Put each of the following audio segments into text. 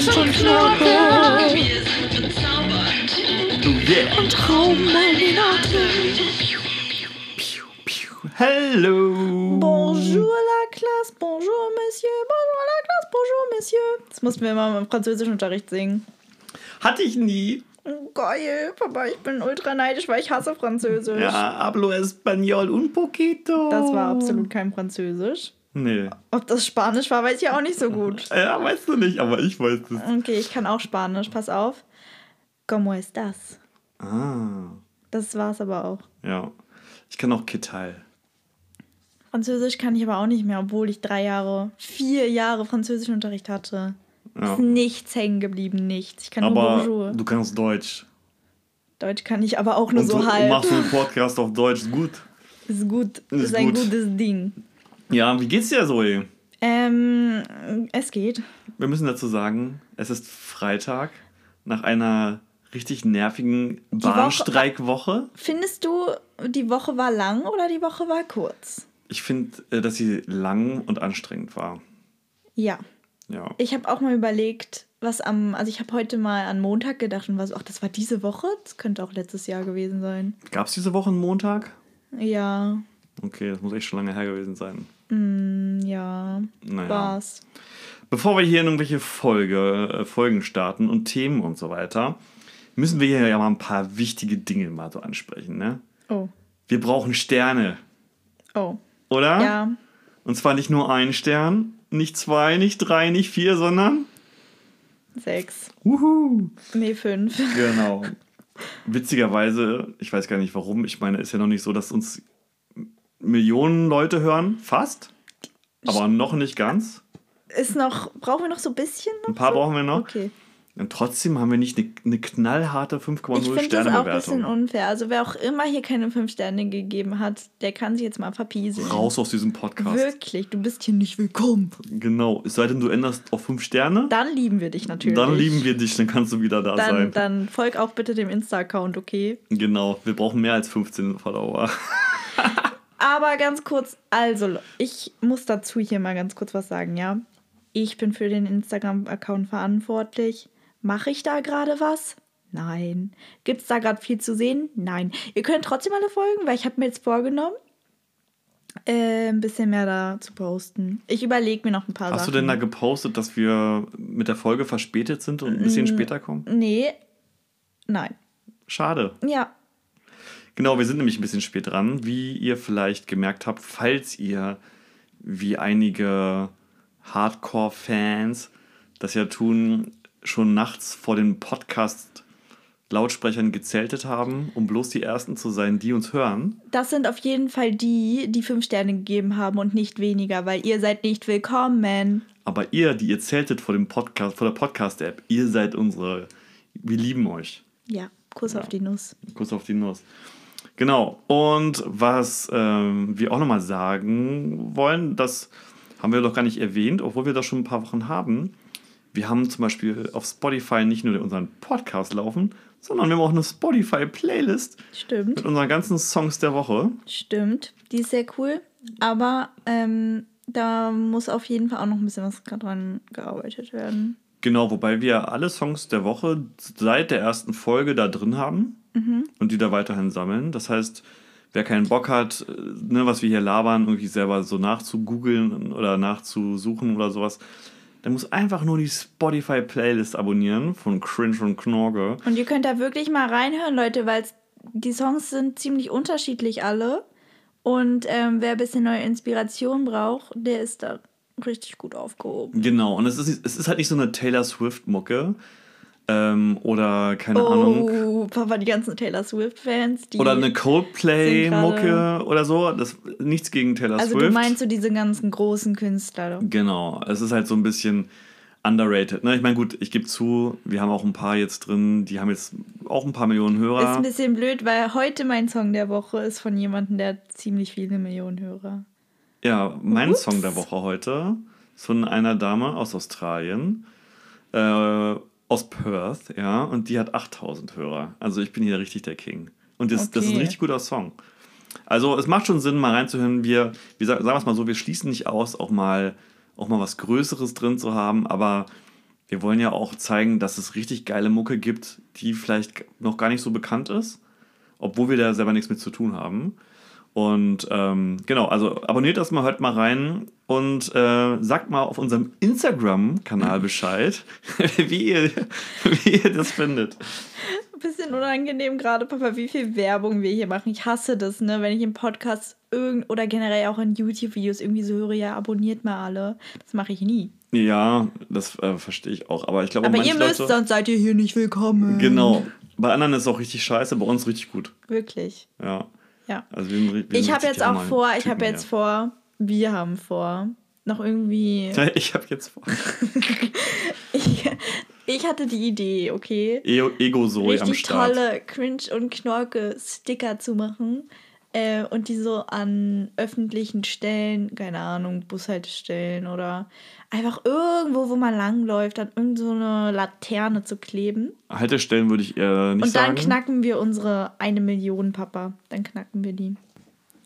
Crunch und Knorke Yeah. und Raumarminaten. Hello. Bonjour la classe, bonjour monsieur, bonjour la classe, bonjour monsieur. Das mussten wir immer im Französischunterricht singen. Hatte ich nie. Geil, Papa, ich bin ultra neidisch, weil ich hasse Französisch. Ja, hablo español un poquito. Das war absolut kein Französisch. Nee. Ob das Spanisch war, weiß ich auch nicht so gut. Ja, weißt du nicht, aber ich weiß es. Okay, ich kann auch Spanisch, pass auf. ¿Cómo estás? Ah. Das war's aber auch. Ja. Ich kann auch Ketal. Französisch kann ich aber auch nicht mehr, obwohl ich drei Jahre, vier Jahre Französischunterricht hatte. Ja. Ist nichts hängen geblieben, nichts. Ich kann nur Aber Bonjour. du kannst Deutsch. Deutsch kann ich aber auch nur Und so du halb. machst einen Podcast auf Deutsch. Ist gut. Ist gut. Ist Ist, ein gut. gutes Ding. Ja, wie geht's dir, Zoe? Ähm, es geht. Wir müssen dazu sagen, es ist Freitag nach einer richtig nervigen Woche- Bahnstreikwoche. Findest du, die Woche war lang oder die Woche war kurz? Ich finde, äh, dass sie lang und anstrengend war. Ja. Ja. Ich habe auch mal überlegt, was am, also ich habe heute mal an Montag gedacht und war so, ach, das war diese Woche? Das könnte auch letztes Jahr gewesen sein. Gab es diese Woche einen Montag? Ja, Okay, das muss echt schon lange her gewesen sein. Mm, ja, Naja. war's. Bevor wir hier in irgendwelche Folge, äh, Folgen starten und Themen und so weiter, müssen wir hier ja mal ein paar wichtige Dinge mal so ansprechen. Ne? Oh, Wir brauchen Sterne, oh, oder? ja, Und zwar nicht nur einen Stern, nicht zwei, nicht drei, nicht vier, sondern. sechs, Wuhu! nee, fünf. Genau. Witzigerweise, ich weiß gar nicht warum, ich meine, ist ja noch nicht so, dass uns Millionen Leute hören, fast, aber noch nicht ganz. Ist noch, brauchen wir noch so ein bisschen? Ein paar brauchen wir noch. Okay. Und trotzdem haben wir nicht eine, eine knallharte Ich 5,0 finde das auch ein bisschen unfair. Also wer auch immer hier keine fünf Sterne gegeben hat, der kann sich jetzt mal verpieseln. Raus aus diesem Podcast. Wirklich, du bist hier nicht willkommen. Genau. Es sei denn, du änderst auf 5 Sterne. Dann lieben wir dich natürlich. Dann lieben wir dich, dann kannst du wieder da dann, sein. dann folg auch bitte dem Insta-Account, okay? Genau. Wir brauchen mehr als 15 Follower. Aber ganz kurz, also, ich muss dazu hier mal ganz kurz was sagen, ja? Ich bin für den Instagram-Account verantwortlich. Mache ich da gerade was? Nein. Gibt es da gerade viel zu sehen? Nein. Ihr könnt trotzdem alle folgen, weil ich habe mir jetzt vorgenommen, äh, ein bisschen mehr da zu posten. Ich überlege mir noch ein paar Hast Sachen. du denn da gepostet, dass wir mit der Folge verspätet sind und ein bisschen Mm. später kommen? Nee. Nein. Schade. Ja. Genau, wir sind nämlich ein bisschen spät dran. Wie ihr vielleicht gemerkt habt, falls ihr wie einige Hardcore-Fans das ja tun, schon nachts vor den Podcast-Lautsprechern gezeltet haben, um bloß die Ersten zu sein, die uns hören. Das sind auf jeden Fall die, die fünf Sterne gegeben haben und nicht weniger, weil ihr seid nicht willkommen. Aber ihr, die ihr zeltet vor dem Podcast, vor der Podcast-App, ihr seid unsere. Wir lieben euch. Ja, Kuss auf die Nuss. Kuss auf die Nuss. Genau. Und was ähm, wir auch nochmal sagen wollen, das haben wir doch gar nicht erwähnt, obwohl wir das schon ein paar Wochen haben. Wir haben zum Beispiel auf Spotify nicht nur unseren Podcast laufen, sondern wir haben auch eine Spotify-Playlist Stimmt, mit unseren ganzen Songs der Woche. stimmt. Die ist sehr cool. Aber ähm, da muss auf jeden Fall auch noch ein bisschen was dran gearbeitet werden. Genau, wobei wir alle Songs der Woche seit der ersten Folge da drin haben und die da weiterhin sammeln. Das heißt, wer keinen Bock hat, äh, ne, was wir hier labern, irgendwie selber so nachzugoogeln oder nachzusuchen oder sowas, der muss einfach nur die Spotify-Playlist abonnieren von Cringe und Knorge. Und ihr könnt da wirklich mal reinhören, Leute, weil die Songs sind ziemlich unterschiedlich alle. Und ähm, wer ein bisschen neue Inspiration braucht, der ist da richtig gut aufgehoben. Genau, und es ist, es ist halt nicht so eine Taylor Swift-Mucke ähm, oder keine Ahnung. Oh, Papa, die ganzen Taylor Swift-Fans, die. Oder eine Coldplay-Mucke oder so. Das, nichts gegen Taylor Also Swift. du meinst so diese ganzen großen Künstler. Genau, es ist halt so ein bisschen underrated. Ne? Ich meine, gut, ich gebe zu, wir haben auch ein paar jetzt drin, die haben jetzt auch ein paar Millionen Ist Hörer. ein bisschen blöd, weil heute mein Song der Woche ist von jemandem, der ziemlich viele Millionen Hörer. Ja, mein Ups. Song der Woche heute ist von einer Dame aus Australien, äh, aus Perth, ja, und die hat 8000 Hörer. Also ich bin hier richtig der King. Und das, das ist ein Okay. richtig guter Song. Also es macht schon Sinn, mal reinzuhören. Wir, wir sagen wir es mal so, wir schließen nicht aus, auch mal, auch mal was Größeres drin zu haben, aber wir wollen ja auch zeigen, dass es richtig geile Mucke gibt, die vielleicht noch gar nicht so bekannt ist, obwohl wir da selber nichts mit zu tun haben. Und ähm, genau, also abonniert das mal, hört mal rein und äh, sagt mal auf unserem Instagram-Kanal Bescheid, wie, ihr, wie ihr das findet. Ein bisschen unangenehm gerade, Papa, wie viel Werbung wir hier machen. Ich hasse das, ne, wenn ich im Podcast irgend oder generell auch in YouTube-Videos irgendwie so höre, ja, abonniert mal alle. Das mache ich nie. Ja, das äh, verstehe ich auch. Aber ich glaube, Aber ihr müsst, Leute, sonst seid ihr hier nicht willkommen. Genau. Bei anderen ist es auch richtig scheiße, bei uns richtig gut. Wirklich. Ja. Ja. Also wir wir Ich habe jetzt auch vor, ich habe jetzt vor, wir haben vor, noch irgendwie. Ich habe jetzt vor. Ich, ich hatte die Idee, okay? E Ego-Zoe am richtig Start. tolle Cringe- und Knorke-Sticker zu machen äh, und die so an öffentlichen Stellen, keine Ahnung, Bushaltestellen oder einfach irgendwo, wo man langläuft, an irgendeine so eine Laterne zu kleben. Haltestellen würde ich eher nicht und dann sagen. knacken wir unsere eine Million, Papa. Dann knacken wir die.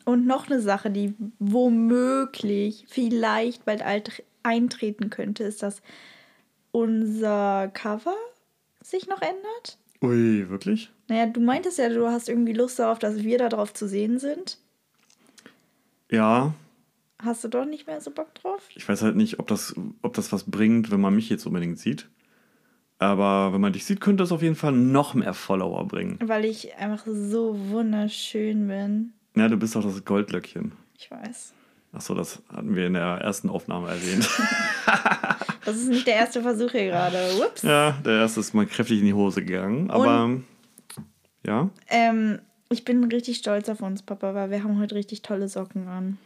Und noch eine Sache, die womöglich, vielleicht bald eintreten könnte, ist, dass unser Cover sich noch ändert. Ui, wirklich? Naja, du meintest ja, du hast irgendwie Lust darauf, dass wir da drauf zu sehen sind. Ja. Hast du doch nicht mehr so Bock drauf? Ich weiß halt nicht, ob das, ob das was bringt, wenn man mich jetzt unbedingt sieht. Aber wenn man dich sieht, könnte das auf jeden Fall noch mehr Follower bringen. Weil ich einfach so wunderschön bin. Ja, du bist doch das Goldlöckchen. Ich weiß. Achso, das hatten wir in der ersten Aufnahme erwähnt. Das ist nicht der erste Versuch hier gerade. Ups. ja, der erste ist mal kräftig in die Hose gegangen. Aber ja, Ähm, ich bin richtig stolz auf uns, Papa, weil wir haben heute richtig tolle Socken an.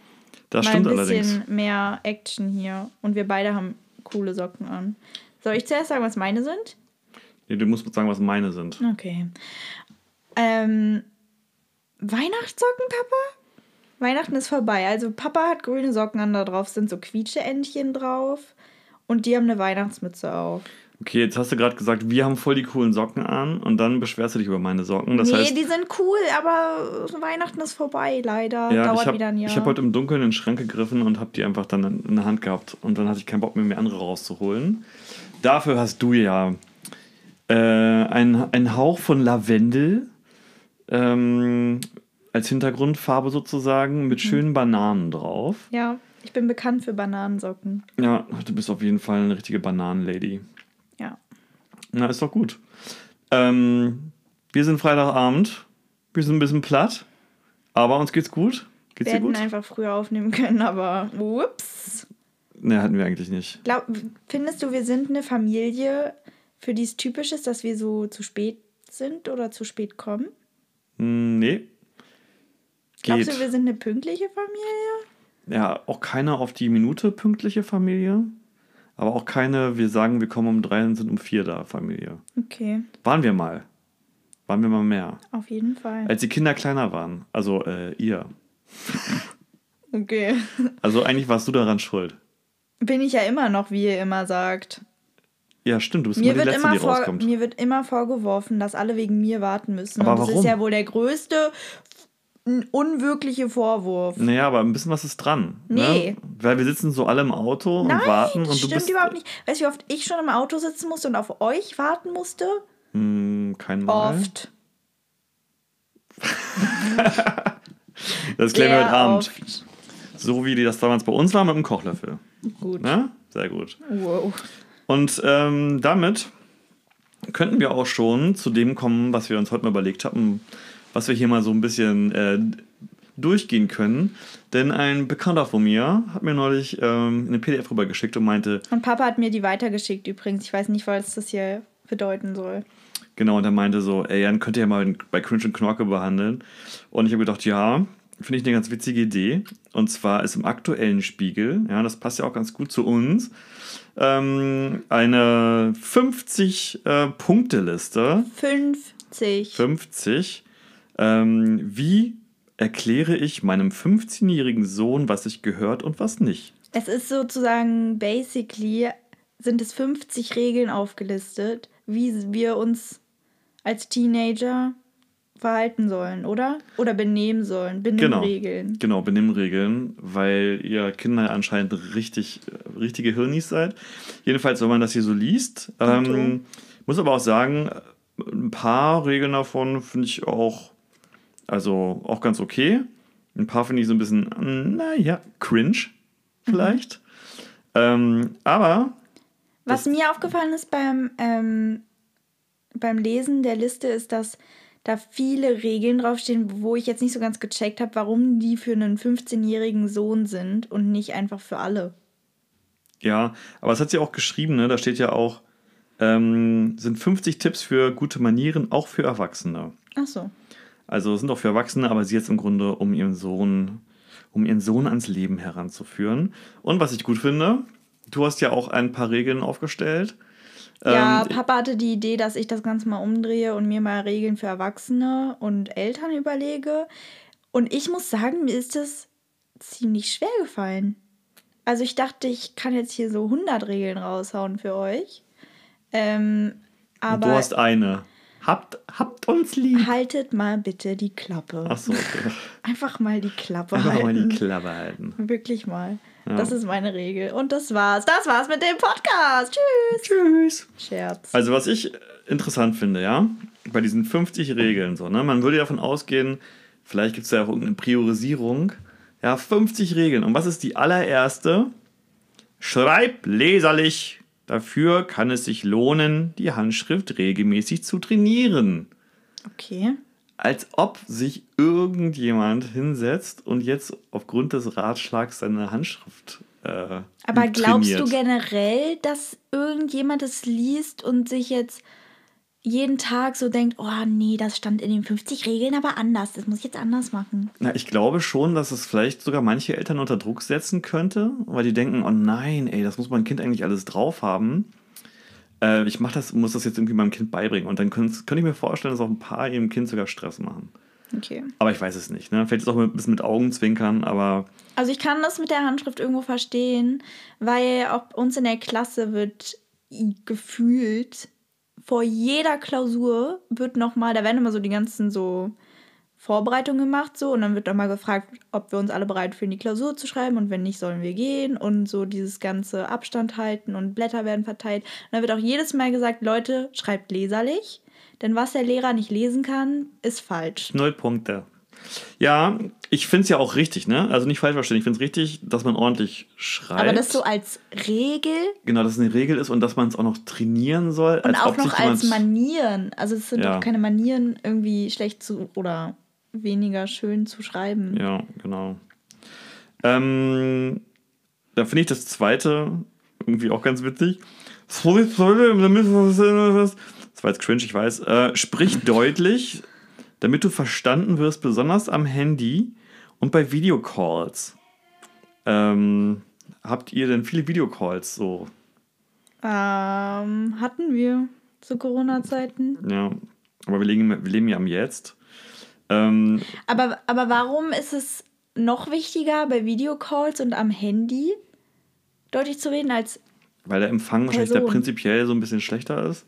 Das Mal stimmt ein bisschen allerdings. mehr Action hier. Und wir beide haben coole Socken an. Soll ich zuerst sagen, was meine sind? Nee, du musst sagen, was meine sind. Okay. Ähm, Weihnachtssocken, Papa? Weihnachten ist vorbei. Also Papa hat grüne Socken an, da drauf sind so Quietscheentchen drauf. Und die haben eine Weihnachtsmütze auf. Okay, jetzt hast du gerade gesagt, wir haben voll die coolen Socken an und dann beschwerst du dich über meine Socken. Das nee, heißt, die sind cool, aber Weihnachten ist vorbei, leider. ja, Dauert ich habe wieder ein Jahr. hab heute im Dunkeln in den Schrank gegriffen und habe die einfach dann in, der Hand gehabt. Und dann hatte ich keinen Bock mehr, mir andere rauszuholen. Dafür hast du ja äh, einen, einen Hauch von Lavendel ähm, als Hintergrundfarbe sozusagen mit schönen Bananen drauf. ja, ich bin bekannt für Bananensocken. Ja, du bist auf jeden Fall eine richtige Bananenlady. Na, ist doch gut. Ähm, wir sind Freitagabend. Wir sind ein bisschen platt. Aber uns geht's gut. Geht's Wir hätten gut? einfach früher aufnehmen können, aber ups. Ne, hatten wir eigentlich nicht. Glaub, findest du, wir sind eine Familie, für die es typisch ist, dass wir so zu spät sind oder zu spät kommen? Hm, nee. Glaubst Geht. du, wir sind eine pünktliche Familie? Ja, auch keine auf die Minute pünktliche Familie. Aber auch keine, wir sagen, wir kommen um drei und sind um vier da Familie. Okay, Waren wir mal. Waren wir mal mehr. auf jeden Fall. Als die Kinder kleiner waren. Also äh, ihr. Okay. Also eigentlich warst du daran schuld. Bin ich ja immer noch, wie ihr immer sagt. Ja, stimmt. Du bist Mir immer die wird, Letzte, immer die vor, rauskommt. mir wird immer vorgeworfen, dass alle wegen mir warten müssen. Aber Und das warum? ist ja wohl der größte n- unwirkliche Vorwurf. Naja, aber ein bisschen was ist dran. Nee. Ne? Weil wir sitzen so alle im Auto Nein, und warten das und du stimmt bist. überhaupt nicht. Weißt du, wie oft ich schon im Auto sitzen musste und auf euch warten musste? Hm, kein Mal. Oft. Das klären wir heute Abend. oft. So wie die das damals bei uns war mit dem Kochlöffel. Gut. Ne? Sehr gut. Wow. Und ähm, damit könnten wir auch schon zu dem kommen, was wir uns heute mal überlegt haben, was wir hier mal so ein bisschen äh, durchgehen können. Denn ein Bekannter von mir hat mir neulich ähm, eine PDF rübergeschickt und meinte, Und Papa hat mir die weitergeschickt übrigens. Ich weiß nicht, was das hier bedeuten soll. Genau, und er meinte so, ey, Jan, könnt ihr ja mal bei Cringe und Knorke behandeln. Und ich habe gedacht, ja, finde ich eine ganz witzige Idee. Und zwar ist im aktuellen Spiegel, ja, das passt ja auch ganz gut zu uns, ähm, eine 50-Punkte-Liste, 50. 50, ähm, wie erkläre ich meinem 15-jährigen Sohn, was sich gehört und was nicht. Es ist sozusagen, basically, sind es 50 Regeln aufgelistet, wie wir uns als Teenager verhalten sollen, oder? Oder benehmen sollen. Benimmregeln. Genau, genau Benimmregeln, weil ihr Kinder anscheinend richtig, richtige Hirnis seid. Jedenfalls, wenn man das hier so liest, ähm, muss aber auch sagen, ein paar Regeln davon finde ich auch, also auch ganz okay. Ein paar finde ich so ein bisschen, naja, cringe vielleicht. Mhm. Ähm, aber. Was mir aufgefallen ist beim, ähm, beim Lesen der Liste, ist, dass da viele Regeln draufstehen, wo ich jetzt nicht so ganz gecheckt habe, warum die für einen 15-jährigen Sohn sind und nicht einfach für alle. Ja, aber es hat sie auch geschrieben, ne? Da steht ja auch, ähm, sind 50 Tipps für gute Manieren, auch für Erwachsene. Ach so. Also sind auch für Erwachsene, aber sie jetzt im Grunde, um ihren Sohn, um ihren Sohn ans Leben heranzuführen. Und was ich gut finde, du hast ja auch ein paar Regeln aufgestellt. Ja, ähm, Papa hatte die Idee, dass ich das Ganze mal umdrehe und mir mal Regeln für Erwachsene und Eltern überlege. Und ich muss sagen, mir ist das ziemlich schwer gefallen. Also ich dachte, ich kann jetzt hier so 100 Regeln raushauen für euch. Ähm, aber du hast eine. Habt, habt uns lieb. Haltet mal bitte die Klappe. Ach so, okay. Einfach mal die Klappe Einfach halten. mal die Klappe halten. Wirklich mal. Ja. Das ist meine Regel. Und das war's. Das war's mit dem Podcast. Tschüss. Tschüss. Scherz. Also, was ich interessant finde, ja, bei diesen 50 Regeln so, ne, man würde davon ausgehen, vielleicht gibt es ja auch irgendeine Priorisierung. Ja, 50 Regeln. Und was ist die allererste? Schreib leserlich. Dafür kann es sich lohnen, die Handschrift regelmäßig zu trainieren. Okay als ob sich irgendjemand hinsetzt und jetzt aufgrund des Ratschlags seine Handschrift. Äh, Aber glaubst du generell, dass irgendjemand es liest und sich jetzt jeden Tag so denkt, oh nee, das stand in den 50 Regeln aber anders, das muss ich jetzt anders machen. Na, ich glaube schon, dass es vielleicht sogar manche Eltern unter Druck setzen könnte, weil die denken, oh nein, ey, das muss mein Kind eigentlich alles drauf haben äh, ich mach das, muss das jetzt irgendwie meinem Kind beibringen. Und dann könnte könnt ich mir vorstellen, dass auch ein paar ihrem Kind sogar Stress machen. Okay. Aber ich weiß es nicht. Ne? Vielleicht ist auch ein bisschen mit Augenzwinkern, aber. Also ich kann das mit der Handschrift irgendwo verstehen, weil auch uns in der Klasse wird gefühlt vor jeder Klausur wird nochmal, da werden immer so die ganzen so Vorbereitung gemacht so und dann wird mal gefragt, ob wir uns alle bereit fühlen, die Klausur zu schreiben und wenn nicht, sollen wir gehen und so dieses ganze Abstand halten und Blätter werden verteilt. Und dann wird auch jedes Mal gesagt, Leute, schreibt leserlich, denn was der Lehrer nicht lesen kann, ist falsch. Null Punkte. Ja, ich finde es ja auch richtig, ne? Also nicht falsch verstehen. Ich finde es richtig, dass man ordentlich schreibt. Aber das so als Regel? Genau, dass es eine Regel ist und dass man es auch noch trainieren soll. Und auch noch als Manieren. Also es sind ja. doch keine Manieren irgendwie schlecht zu oder weniger schön zu schreiben. Ja, genau. Ähm, da finde ich das zweite irgendwie auch ganz witzig. Das war jetzt cringe, ich weiß. Äh, sprich deutlich, damit du verstanden wirst, besonders am Handy und bei Videocalls. Ähm, habt ihr denn viele Videocalls so? Ähm, hatten wir zu Corona-Zeiten. Ja, aber wir leben, wir leben ja am Jetzt. Ähm, aber, aber warum ist es noch wichtiger, bei Videocalls und am Handy deutlich zu reden als. Weil der Empfang Person. wahrscheinlich da prinzipiell so ein bisschen schlechter ist.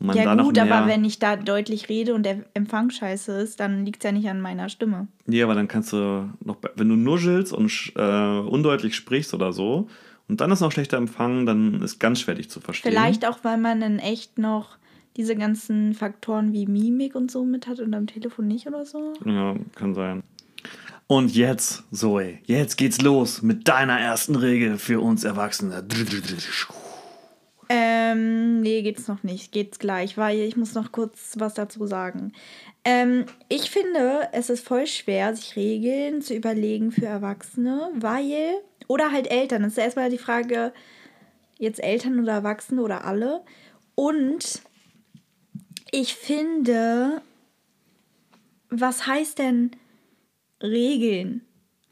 Und man ja, gut, aber wenn ich da deutlich rede und der Empfang scheiße ist, dann liegt es ja nicht an meiner Stimme. Nee, aber dann kannst du noch, wenn du nuschelst und äh, undeutlich sprichst oder so, und dann ist noch schlechter Empfang, dann ist ganz schwer dich zu verstehen. Vielleicht auch, weil man dann echt noch diese ganzen Faktoren wie Mimik und so mit hat und am Telefon nicht oder so? Ja, kann sein. Und jetzt, Zoe, jetzt geht's los mit deiner ersten Regel für uns Erwachsene. Ähm, nee, geht's noch nicht. Geht's gleich, weil ich muss noch kurz was dazu sagen. Ähm, ich finde, es ist voll schwer, sich Regeln zu überlegen für Erwachsene, weil, oder halt Eltern. Das ist erstmal die Frage, jetzt Eltern oder Erwachsene oder alle. Und ich finde, was heißt denn Regeln?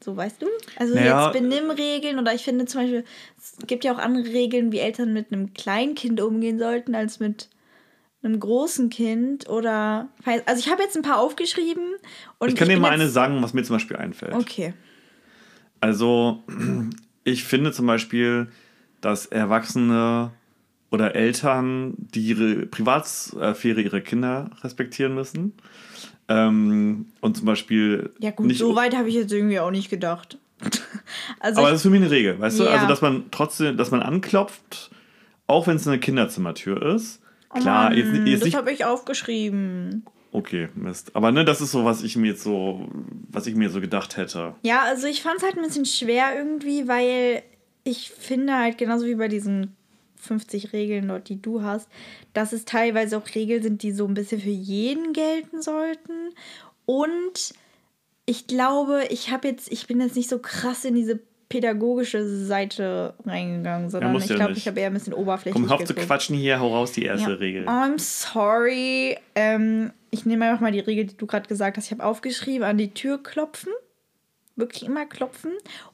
So, weißt du? Also naja, jetzt Benimmregeln oder ich finde zum Beispiel, es gibt ja auch andere Regeln, wie Eltern mit einem Kleinkind umgehen sollten, als mit einem großen Kind oder. Also ich habe jetzt ein paar aufgeschrieben und. Ich kann ich dir mal eine sagen, was mir zum Beispiel einfällt. Okay. Also, ich finde zum Beispiel, dass Erwachsene oder Eltern, die ihre Privatsphäre ihrer Kinder respektieren müssen. Ähm, und zum Beispiel. Ja, gut, nicht, so weit habe ich jetzt irgendwie auch nicht gedacht. also aber das ist für mich eine Regel, weißt du? Ja. Also, dass man trotzdem, dass man anklopft, auch wenn es eine Kinderzimmertür ist. Klar, jetzt, jetzt Oh das habe ich aufgeschrieben. Okay, Mist. Aber ne, das ist so, was ich mir jetzt so, was ich mir so gedacht hätte. Ja, also ich fand es halt ein bisschen schwer irgendwie, weil ich finde halt genauso wie bei diesen 50 Regeln dort, die du hast, dass es teilweise auch Regeln sind, die so ein bisschen für jeden gelten sollten. Und ich glaube, ich habe jetzt, ich bin jetzt nicht so krass in diese pädagogische Seite reingegangen, sondern musst ich ja glaube, ich habe eher ein bisschen oberflächlich Komm, hör auf zu quatschen hier, hau raus die erste Ja. Regel. I'm sorry. Ähm, ich nehme einfach mal die Regel, die du gerade gesagt hast. Ich habe aufgeschrieben, an die Tür klopfen. Wirklich immer klopfen.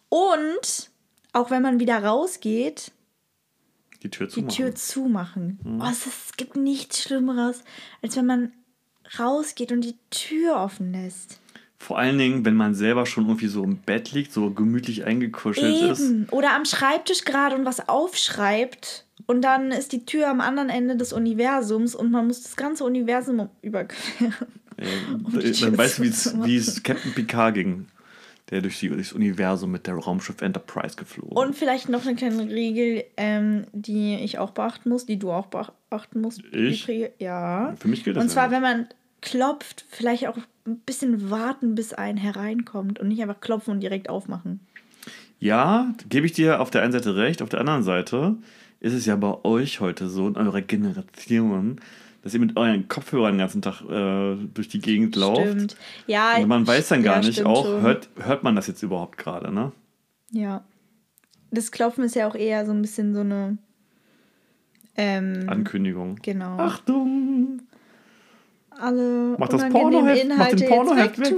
Und auch wenn man wieder rausgeht, Die Tür die zumachen. Tür zumachen. Mhm. Oh, es, ist, es gibt nichts Schlimmeres, als wenn man rausgeht und die Tür offen lässt. Vor allen Dingen, wenn man selber schon irgendwie so im Bett liegt, so gemütlich eingekuschelt ist. Eben. Oder am Schreibtisch gerade und was aufschreibt. Und dann ist die Tür am anderen Ende des Universums und man muss das ganze Universum überqueren. Äh, Um die dann weißt du, wie es Captain Picard ging. Der durch die, durchs Universum mit der Raumschiff Enterprise geflogen. Und vielleicht noch eine kleine Regel, ähm, die ich auch beachten muss, die du auch beachten musst. Ich? Ja. Für mich gilt das Und zwar, ja wenn man klopft, vielleicht auch ein bisschen warten, bis ein hereinkommt und nicht einfach klopfen und direkt aufmachen. Ja, gebe ich dir auf der einen Seite recht. Auf der anderen Seite ist es ja bei euch heute so, in eurer Generation, dass ihr mit euren Kopfhörern den ganzen Tag äh, durch die Gegend lauft. Stimmt. Ja, Und man weiß dann gar ja, nicht, auch, schon. hört, hört man das jetzt überhaupt gerade, ne? Ja. Das Klopfen ist ja auch eher so ein bisschen so eine. Ähm, Ankündigung. genau. Achtung! Alle Mach das Pornoheft- mach den Inhalte Pornoheft weg.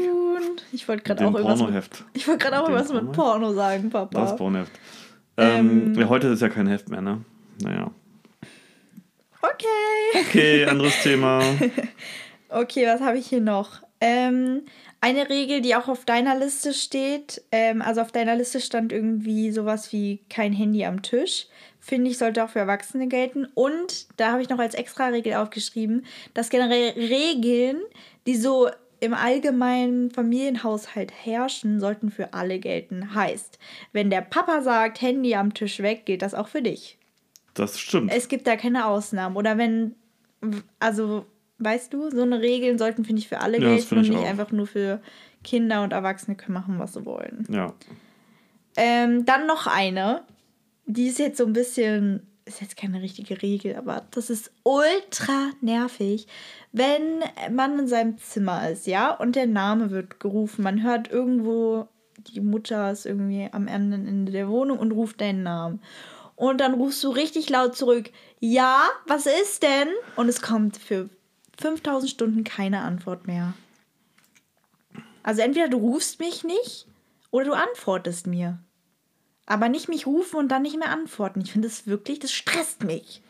Ich wollte gerade auch irgendwas. Mit, Pornoheft. ich wollte gerade auch irgendwas mit Porno? Porno sagen, Papa. Das Pornoheft. Ähm, Ähm. ja, heute ist ja kein Heft mehr, ne? Naja. Okay. Anderes Thema. Okay, was habe ich hier noch? Ähm, eine Regel, die auch auf deiner Liste steht, ähm, also auf deiner Liste stand irgendwie sowas wie kein Handy am Tisch. Finde ich, sollte auch für Erwachsene gelten. Und da habe ich noch als extra Regel aufgeschrieben, dass generell Regeln, die so im allgemeinen Familienhaushalt herrschen, sollten für alle gelten. Heißt, wenn der Papa sagt, Handy am Tisch weg, gilt das auch für dich. Das stimmt. Es gibt da keine Ausnahmen. Oder wenn, also, weißt du, so eine Regeln sollten, finde ich, für alle Ja, gelten und ich nicht auch. einfach nur für Kinder und Erwachsene können machen, was sie wollen. Ja. Ähm, dann noch eine, die ist jetzt so ein bisschen, ist jetzt keine richtige Regel, aber das ist ultra nervig, wenn man in seinem Zimmer ist, ja, und der Name wird gerufen. Man hört irgendwo, die Mutter ist irgendwie am anderen Ende der Wohnung und ruft deinen Namen. Und dann rufst du richtig laut zurück, ja, was ist denn? Und es kommt für 5000 Stunden keine Antwort mehr. Also entweder du rufst mich nicht oder du antwortest mir. Aber nicht mich rufen und dann nicht mehr antworten. Ich finde das wirklich, das stresst mich.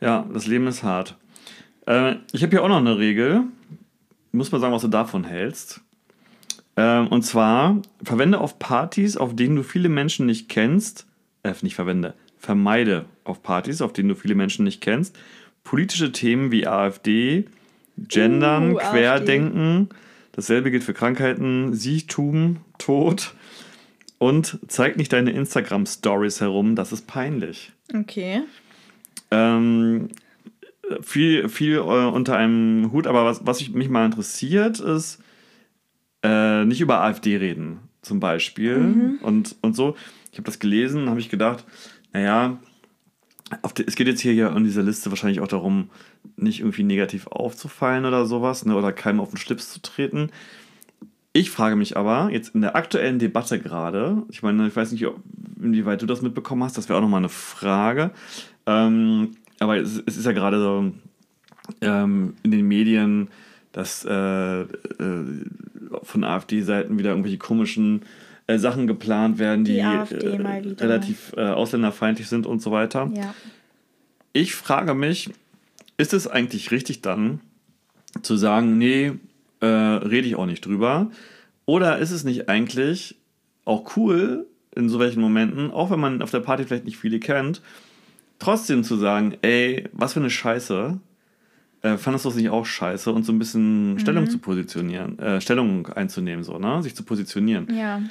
Ja, das Leben ist hart. Äh, ich habe hier auch noch eine Regel. Muss mal sagen, was du davon hältst. Ähm, und zwar, verwende auf Partys, auf denen du viele Menschen nicht kennst, äh, nicht verwende, vermeide auf Partys, auf denen du viele Menschen nicht kennst, politische Themen wie AfD, Gendern, Uh, AfD. Querdenken, dasselbe gilt für Krankheiten, Siechtum, Tod und zeig nicht deine Instagram-Stories herum, das ist peinlich. Okay. Ähm, viel viel äh, unter einem Hut, aber was, was ich, mich mal interessiert, ist äh, nicht über AfD reden, zum Beispiel. Und, und so. Ich habe das gelesen, habe ich gedacht, naja, die, es geht jetzt hier ja in dieser Liste wahrscheinlich auch darum, nicht irgendwie negativ aufzufallen oder sowas, ne, oder keinem auf den Schlips zu treten. Ich frage mich aber, jetzt in der aktuellen Debatte gerade, ich meine, ich weiß nicht, inwieweit du das mitbekommen hast, das wäre auch nochmal eine Frage. Ähm, aber es, es ist ja gerade so ähm, in den Medien, dass äh, äh, von AfD-Seiten wieder irgendwelche komischen äh, Sachen geplant werden, die, Die äh, wieder. relativ äh, ausländerfeindlich sind und so weiter. Ja. Ich frage mich, ist es eigentlich richtig dann zu sagen, nee, äh, rede ich auch nicht drüber? Oder ist es nicht eigentlich auch cool in so welchen Momenten, auch wenn man auf der Party vielleicht nicht viele kennt, trotzdem zu sagen, ey, was für eine Scheiße, äh, fandest du das nicht auch scheiße und so ein bisschen Stellung zu positionieren, äh, Stellung einzunehmen, so, ne? Sich zu positionieren. Ja.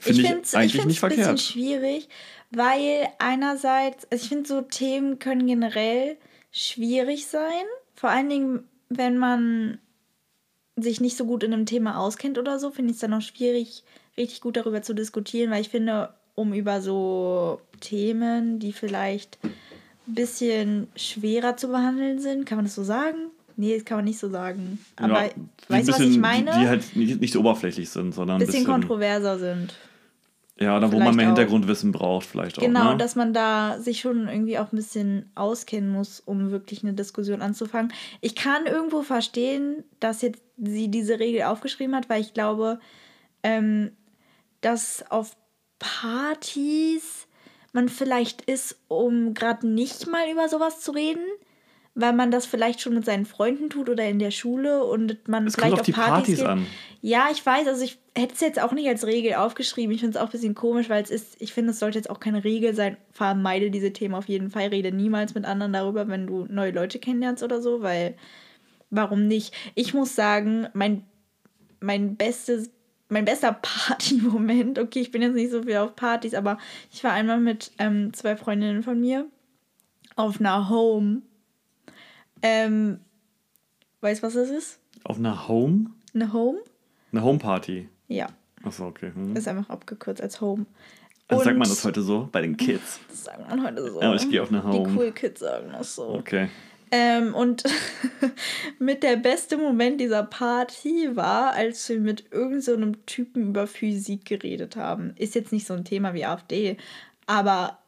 Finde ich, find's- eigentlich nicht ein bisschen verkehrt. schwierig, weil einerseits, also ich finde so Themen können generell schwierig sein. Vor allen Dingen, wenn man sich nicht so gut in einem Thema auskennt oder so, finde ich es dann auch schwierig, richtig gut darüber zu diskutieren, weil ich finde, um über so Themen, die vielleicht ein bisschen schwerer zu behandeln sind, kann man das so sagen? Nee, das kann man nicht so sagen. Aber Ja, weißt du, was ich meine? Die, die halt nicht, nicht so oberflächlich sind, sondern ein bisschen bisschen, kontroverser sind. Ja, oder wo man mehr auch. Hintergrundwissen braucht, vielleicht auch. Genau, ne? dass man da sich schon irgendwie auch ein bisschen auskennen muss, um wirklich eine Diskussion anzufangen. Ich kann irgendwo verstehen, dass jetzt sie diese Regel aufgeschrieben hat, weil ich glaube, ähm, dass auf Partys man vielleicht ist, um gerade nicht mal über sowas zu reden, weil man das vielleicht schon mit seinen Freunden tut oder in der Schule und man Es vielleicht kommt auf die Partys geht. an. Ja, ich weiß, also ich hätte es jetzt auch nicht als Regel aufgeschrieben. Ich finde es auch ein bisschen komisch, weil es ist, ich finde, es sollte jetzt auch keine Regel sein. Vermeide diese Themen auf jeden Fall. Rede niemals mit anderen darüber, wenn du neue Leute kennenlernst oder so, weil warum nicht? Ich muss sagen, mein, mein bestes, mein bester Party-Moment, okay, ich bin jetzt nicht so viel auf Partys, aber ich war einmal mit ähm, zwei Freundinnen von mir auf einer Home. Ähm, weißt du, was das ist? Auf einer Home? Eine Home? Eine Homeparty. Ja. Achso, okay. Hm. Ist einfach abgekürzt als Home. Also sagt man das heute so bei den Kids. Das sagt man heute so. Ja, ich gehe auf eine Home. Die cool Kids sagen das so. Okay. Ähm, und mit der beste Moment dieser Party war, als wir mit irgendeinem so einem Typen über Physik geredet haben. Ist jetzt nicht so ein Thema wie AfD, aber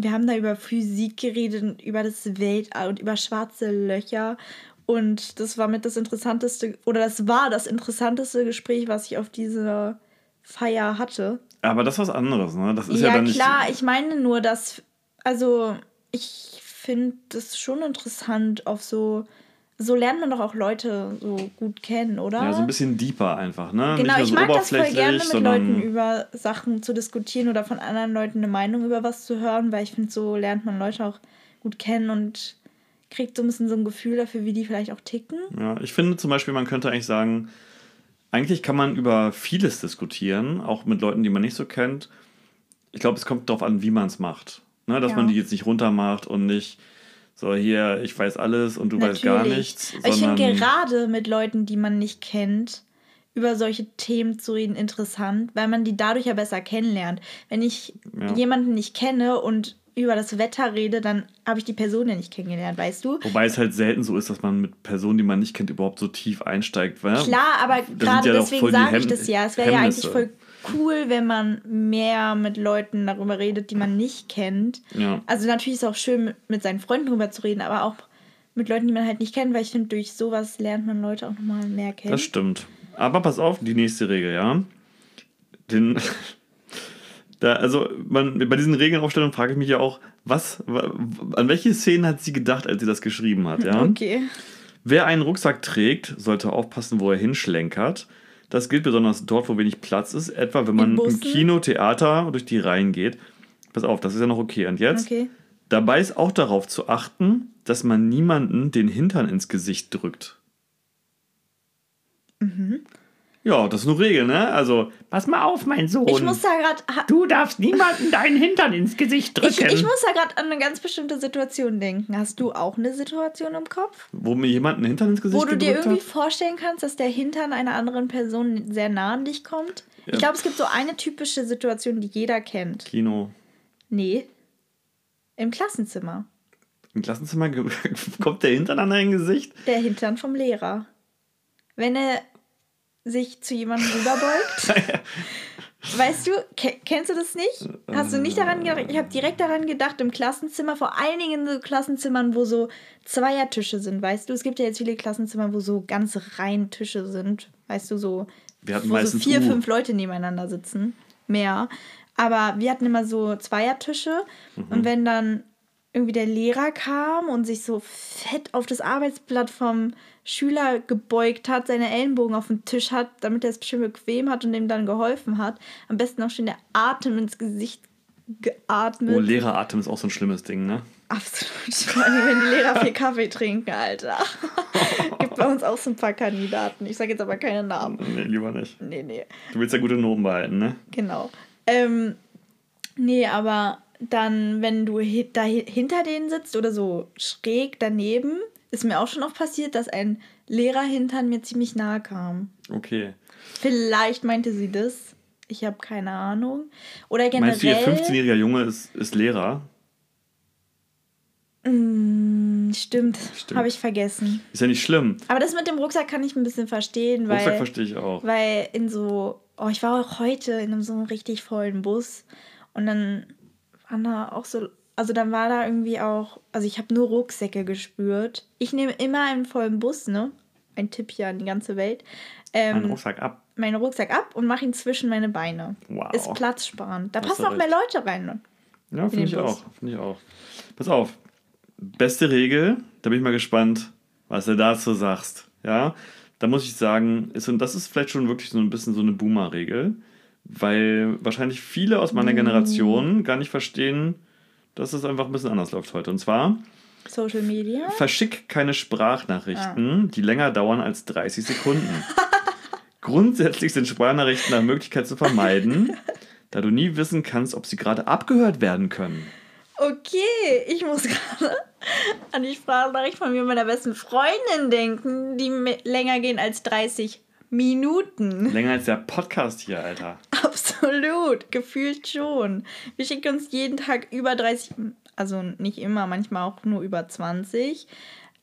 wir haben da über Physik geredet, und über das Weltall und über schwarze Löcher. Und das war mit das interessanteste, oder das war das interessanteste Gespräch, was ich auf dieser Feier hatte. Aber das ist was anderes, ne? Das ist ja, Ja, dann nicht. klar, ich meine nur, dass, also ich finde das schon interessant auf so, so lernt man doch auch Leute so gut kennen, oder? Ja, so ein bisschen deeper einfach, ne? Genau, nicht ich so mag das voll gerne mit. Leuten über Sachen zu diskutieren oder von anderen Leuten eine Meinung über was zu hören, weil ich finde, so lernt man Leute auch gut kennen und kriegt so ein bisschen so ein Gefühl dafür, wie die vielleicht auch ticken. Ja, ich finde zum Beispiel, man könnte eigentlich sagen, eigentlich kann man über vieles diskutieren, auch mit Leuten, die man nicht so kennt. Ich glaube, es kommt darauf an, wie man es macht. Ne? Dass Ja. man die jetzt nicht runtermacht und nicht so, hier, ich weiß alles und du weißt gar nichts. Aber ich finde gerade mit Leuten, die man nicht kennt, über solche Themen zu reden, interessant, weil man die dadurch ja besser kennenlernt. Wenn ich Ja. jemanden nicht kenne und über das Wetter rede, dann habe ich die Person ja nicht kennengelernt, weißt du? Wobei es halt selten so ist, dass man mit Personen, die man nicht kennt, überhaupt so tief einsteigt. Weil Klar, aber gerade ja deswegen sage ich das ja. Es wäre ja eigentlich voll cool, wenn man mehr mit Leuten darüber redet, die man nicht kennt. Ja. Also natürlich ist es auch schön, mit- seinen Freunden darüber zu reden, aber auch mit Leuten, die man halt nicht kennt, weil ich finde, durch sowas lernt man Leute auch nochmal mehr kennen. Das stimmt. Aber pass auf, die nächste Regel, ja. Den, da, also man, bei diesen Regenaufstellungen frage ich mich ja auch, was, wa- an welche Szenen hat sie gedacht, als sie das geschrieben hat, ja? Okay. Wer einen Rucksack trägt, sollte aufpassen, wo er hinschlenkert. Das gilt besonders dort, wo wenig Platz ist, etwa wenn man im? Kino, Theater durch die Reihen geht. Pass auf, das ist ja noch okay. Und jetzt? Okay. Dabei ist auch darauf zu achten, dass man niemanden den Hintern ins Gesicht drückt. Ja, das ist nur Regel, ne? Also, pass mal auf, mein Sohn. Ich muss da gerade. du darfst niemanden deinen Hintern ins Gesicht Ich, drücken. ich muss da gerade an eine ganz bestimmte Situation denken. Hast du auch eine Situation im Kopf? Wo mir jemand einen Hintern ins Gesicht Wo du dir irgendwie hat? vorstellen kannst, dass der Hintern einer anderen Person sehr nah an dich kommt? Ja. Ich glaube, es gibt so eine typische Situation, die jeder kennt. Kino. Nee. Im Klassenzimmer. Im Klassenzimmer kommt der Hintern an dein Gesicht. Der Hintern vom Lehrer. Wenn er sich zu jemandem rüberbeugt. weißt du, ke kennst du das nicht? Hast du nicht daran gedacht? Ich habe direkt daran gedacht, im Klassenzimmer, vor allen Dingen in so Klassenzimmern, wo so Zweiertische sind, weißt du? Es gibt ja jetzt viele Klassenzimmer, wo so ganz rein Tische sind, weißt du, so, Wir hatten wo so vier, U. fünf Leute nebeneinander sitzen. Mehr. Aber wir hatten immer so Zweiertische Mhm. und wenn dann irgendwie der Lehrer kam und sich so fett auf das Arbeitsblatt vom Schüler gebeugt hat, seine Ellenbogen auf dem Tisch hat, damit er es schön bequem hat und dem dann geholfen hat. Am besten auch schon der Atem ins Gesicht geatmet. Oh, Lehreratem ist auch so ein schlimmes Ding, ne? Absolut. Vor allem, wenn die Lehrer viel Kaffee trinken, Alter. Gibt bei uns auch so ein paar Kandidaten. Ich sage jetzt aber keine Namen. Nee, lieber nicht. Nee, nee. Du willst ja gute Noten behalten, ne? Genau. Ähm, nee, aber dann, wenn du da hi- hinter denen sitzt oder so schräg daneben, ist mir auch schon oft passiert, dass ein Lehrer hinter mir ziemlich nahe kam. Okay. Vielleicht meinte sie das. Ich habe keine Ahnung. Oder generell. Meinst du, ihr 15-jähriger Junge ist, ist Lehrer? Mm, stimmt, Stimmt. habe ich vergessen. Ist ja nicht schlimm. Aber das mit dem Rucksack kann ich ein bisschen verstehen, weil. Rucksack verstehe ich auch. Weil in so, oh, ich war auch heute in so einem richtig vollen Bus und dann waren da auch so, also dann war da irgendwie auch, also ich habe nur Rucksäcke gespürt. Ich nehme immer einen vollen Bus, ne? Ein Tipp hier an die ganze Welt. Ähm, Mein Rucksack ab. meinen Rucksack ab und mache ihn zwischen meine Beine. Wow. Ist platzsparend. Da Hast passen auch mehr recht. Leute rein. Ne? Ja, finde ich Bus. auch. Finde ich auch. Pass auf. Beste Regel, da bin ich mal gespannt, was du dazu sagst. Ja, da muss ich sagen, ist, und das ist vielleicht schon wirklich so ein bisschen so eine Boomer-Regel, weil wahrscheinlich viele aus meiner Generation gar nicht verstehen, dass es einfach ein bisschen anders läuft heute. Und zwar, Social Media. verschick keine Sprachnachrichten, die länger dauern als 30 Sekunden. Grundsätzlich sind Sprachnachrichten nach Möglichkeit zu vermeiden, da du nie wissen kannst, ob sie gerade abgehört werden können. Okay, ich muss gerade an die Sprachnachricht von mir und meiner besten Freundin denken, die länger gehen als 30 Minuten. Länger als der Podcast hier, Alter. Absolut, gefühlt schon. Wir schicken uns jeden Tag über 30, also nicht immer, manchmal auch nur über 20.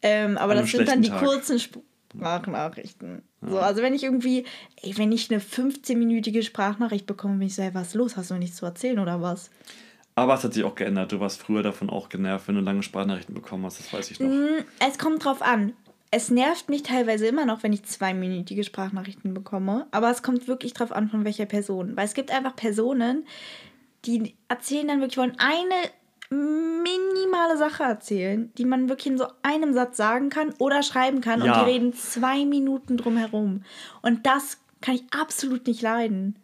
Ähm, aber An das sind dann die Tag. kurzen Sprachnachrichten. So, also wenn ich irgendwie, ey, wenn ich eine 15-minütige Sprachnachricht bekomme, bin ich so, hey, was ist los? Hast du nichts zu erzählen oder was? Aber es hat sich auch geändert. Du warst früher davon auch genervt, wenn du lange Sprachnachrichten bekommen hast. Das weiß ich noch. Mm, Es kommt drauf an. Es nervt mich teilweise immer noch, wenn ich zweiminütige Sprachnachrichten bekomme. Aber es kommt wirklich drauf an, von welcher Person. Weil es gibt einfach Personen, die erzählen dann wirklich, wollen eine minimale Sache erzählen, die man wirklich in so einem Satz sagen kann oder schreiben kann. Ja. Und die reden zwei Minuten drum herum. Und das kann ich absolut nicht leiden.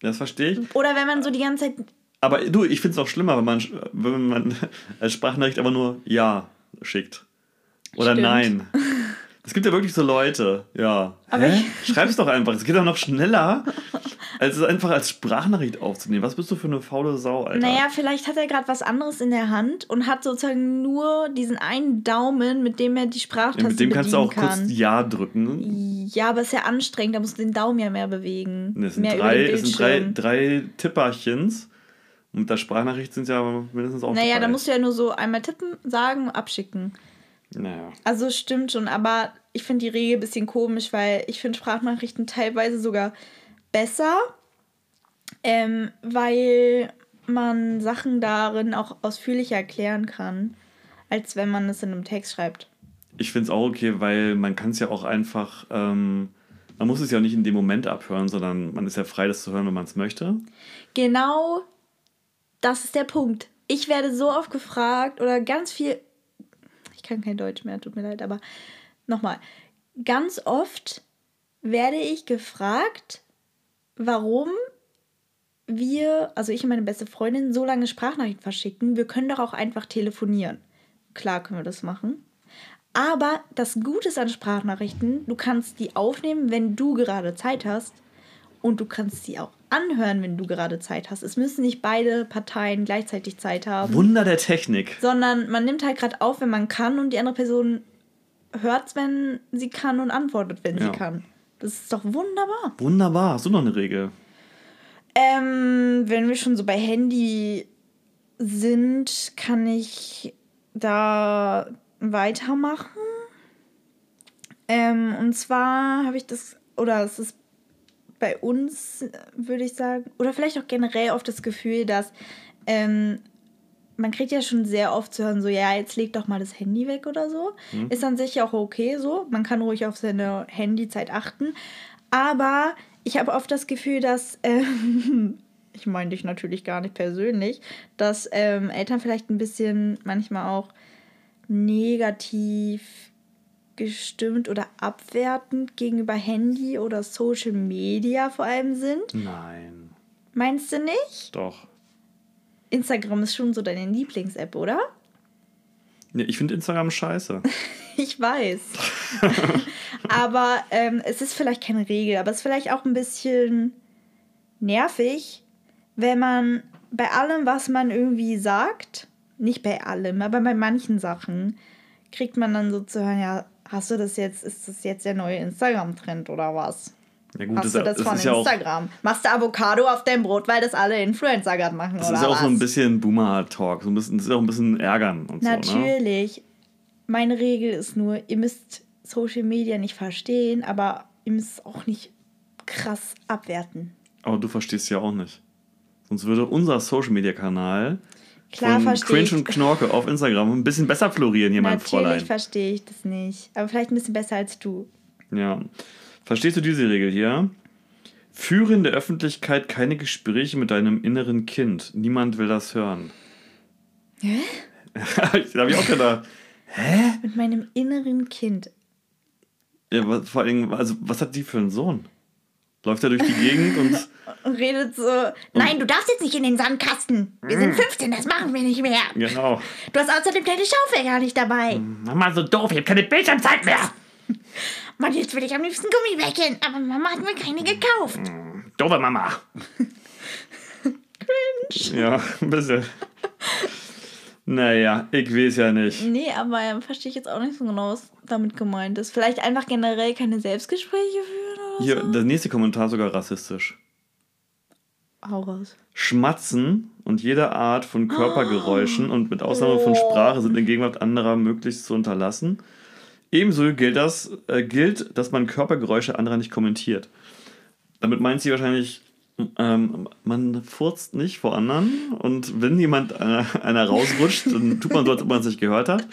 Das verstehe ich. Oder wenn man so die ganze Zeit Aber du, ich finde es auch schlimmer, wenn man, wenn man als Sprachnachricht aber nur Ja schickt. Oder Stimmt. Nein. Es gibt ja wirklich so Leute, ja. Schreib's doch einfach. Es geht doch noch schneller, als es einfach als Sprachnachricht aufzunehmen. Was bist du für eine faule Sau, Alter? Naja, vielleicht hat er gerade was anderes in der Hand und hat sozusagen nur diesen einen Daumen, mit dem er die Sprachtaste Ja, mit dem kannst du auch bedienen kurz kann. Ja drücken. Ja, aber ist ja anstrengend, da musst du den Daumen ja mehr bewegen. Es sind, mehr drei, es sind drei, drei Tipperchens. Und mit der Sprachnachricht sind es ja mindestens auch Naja, da musst du ja nur so einmal tippen, sagen, abschicken. Naja. Also stimmt schon, aber ich finde die Regel ein bisschen komisch, weil ich finde Sprachnachrichten teilweise sogar besser, ähm, weil man Sachen darin auch ausführlicher erklären kann, als wenn man es in einem Text schreibt. Ich finde es auch okay, weil man kann es ja auch einfach, ähm, man muss es ja auch nicht in dem Moment abhören, sondern man ist ja frei, das zu hören, wenn man es möchte. Genau das ist der Punkt. Ich werde so oft gefragt oder ganz viel. Kann kein Deutsch mehr, tut mir leid, aber nochmal. Ganz oft werde ich gefragt, warum wir, also ich und meine beste Freundin, so lange Sprachnachrichten verschicken. Wir können doch auch einfach telefonieren. Klar können wir das machen. Aber das Gute ist an Sprachnachrichten, du kannst die aufnehmen, wenn du gerade Zeit hast. Und du kannst sie auch anhören, wenn du gerade Zeit hast. Es müssen nicht beide Parteien gleichzeitig Zeit haben, Wunder der Technik. sondern man nimmt halt gerade auf, wenn man kann und die andere Person hört es, wenn sie kann und antwortet, wenn Ja. sie kann. Das ist doch wunderbar. Wunderbar. Du noch eine Regel? Ähm, wenn wir schon so bei Handy sind, kann ich da weitermachen. Ähm, und zwar habe ich das, oder es ist bei uns, würde ich sagen, oder vielleicht auch generell oft das Gefühl, dass ähm, man kriegt ja schon sehr oft zu hören, so, ja, jetzt leg doch mal das Handy weg oder so. Ist an sich auch okay so. Man kann ruhig auf seine Handyzeit achten. Aber ich habe oft das Gefühl, dass, ähm, ich meine dich natürlich gar nicht persönlich, dass ähm, Eltern vielleicht ein bisschen manchmal auch negativ gestimmt oder abwertend gegenüber Handy oder Social Media vor allem sind. Nein. Meinst du nicht? Doch. Instagram ist schon so deine Lieblings-App, oder? Ja, ich finde Instagram scheiße. ich weiß. aber ähm, es ist vielleicht keine Regel, aber es ist vielleicht auch ein bisschen nervig, wenn man bei allem, was man irgendwie sagt, nicht bei allem, aber bei manchen Sachen, kriegt man dann so zu hören, ja, hast du das jetzt, ist das jetzt der neue Instagram-Trend oder was? Ja gut, Hast das, du das, das von Instagram? Ja Machst du Avocado auf dein Brot, weil das alle Influencer gerade machen, das oder Das ist auch was? so ein bisschen Boomer-Talk. So das ist auch ein bisschen ärgern und Natürlich. So, ne? Meine Regel ist nur, ihr müsst Social Media nicht verstehen, aber ihr müsst es auch nicht krass abwerten. Aber du verstehst ja auch nicht. Sonst würde unser Social Media Kanal Klar, von Cringe und Knorke auf Instagram ein bisschen besser florieren hier, mein Fräulein. Natürlich verstehe ich das nicht. Aber vielleicht ein bisschen besser als du. Ja. Verstehst du diese Regel hier? Führe in der Öffentlichkeit keine Gespräche mit deinem inneren Kind. Niemand will das hören. Hä? da habe ich auch gedacht. Hä? Mit meinem inneren Kind. Ja, was, vor allem, also, was hat die für einen Sohn? Läuft er durch die Gegend und. und redet so: Nein, du darfst jetzt nicht in den Sandkasten. Wir sind 15, hm. das machen wir nicht mehr. Genau. Du hast außerdem keine Schaufel gar nicht dabei. Mama, so doof, ich habe keine Bildschirmzeit mehr. Mann, jetzt will ich am liebsten Gummibärchen, aber Mama hat mir keine gekauft. Mm, doofe Mama. Cringe. Ja, ein bisschen. Naja, ich weiß ja nicht. Nee, aber ähm, verstehe ich jetzt auch nicht so genau, was damit gemeint ist. Vielleicht einfach generell keine Selbstgespräche führen oder Hier, so? der nächste Kommentar sogar rassistisch. Hau raus. Schmatzen und jede Art von Körpergeräuschen oh. und mit Ausnahme von Sprache sind in Gegenwart anderer möglichst zu unterlassen. Ebenso gilt, das, äh, gilt, dass man Körpergeräusche anderer nicht kommentiert. Damit meint sie wahrscheinlich, ähm, man furzt nicht vor anderen und wenn jemand einer, einer rausrutscht, dann tut man so, als ob man es nicht gehört hat.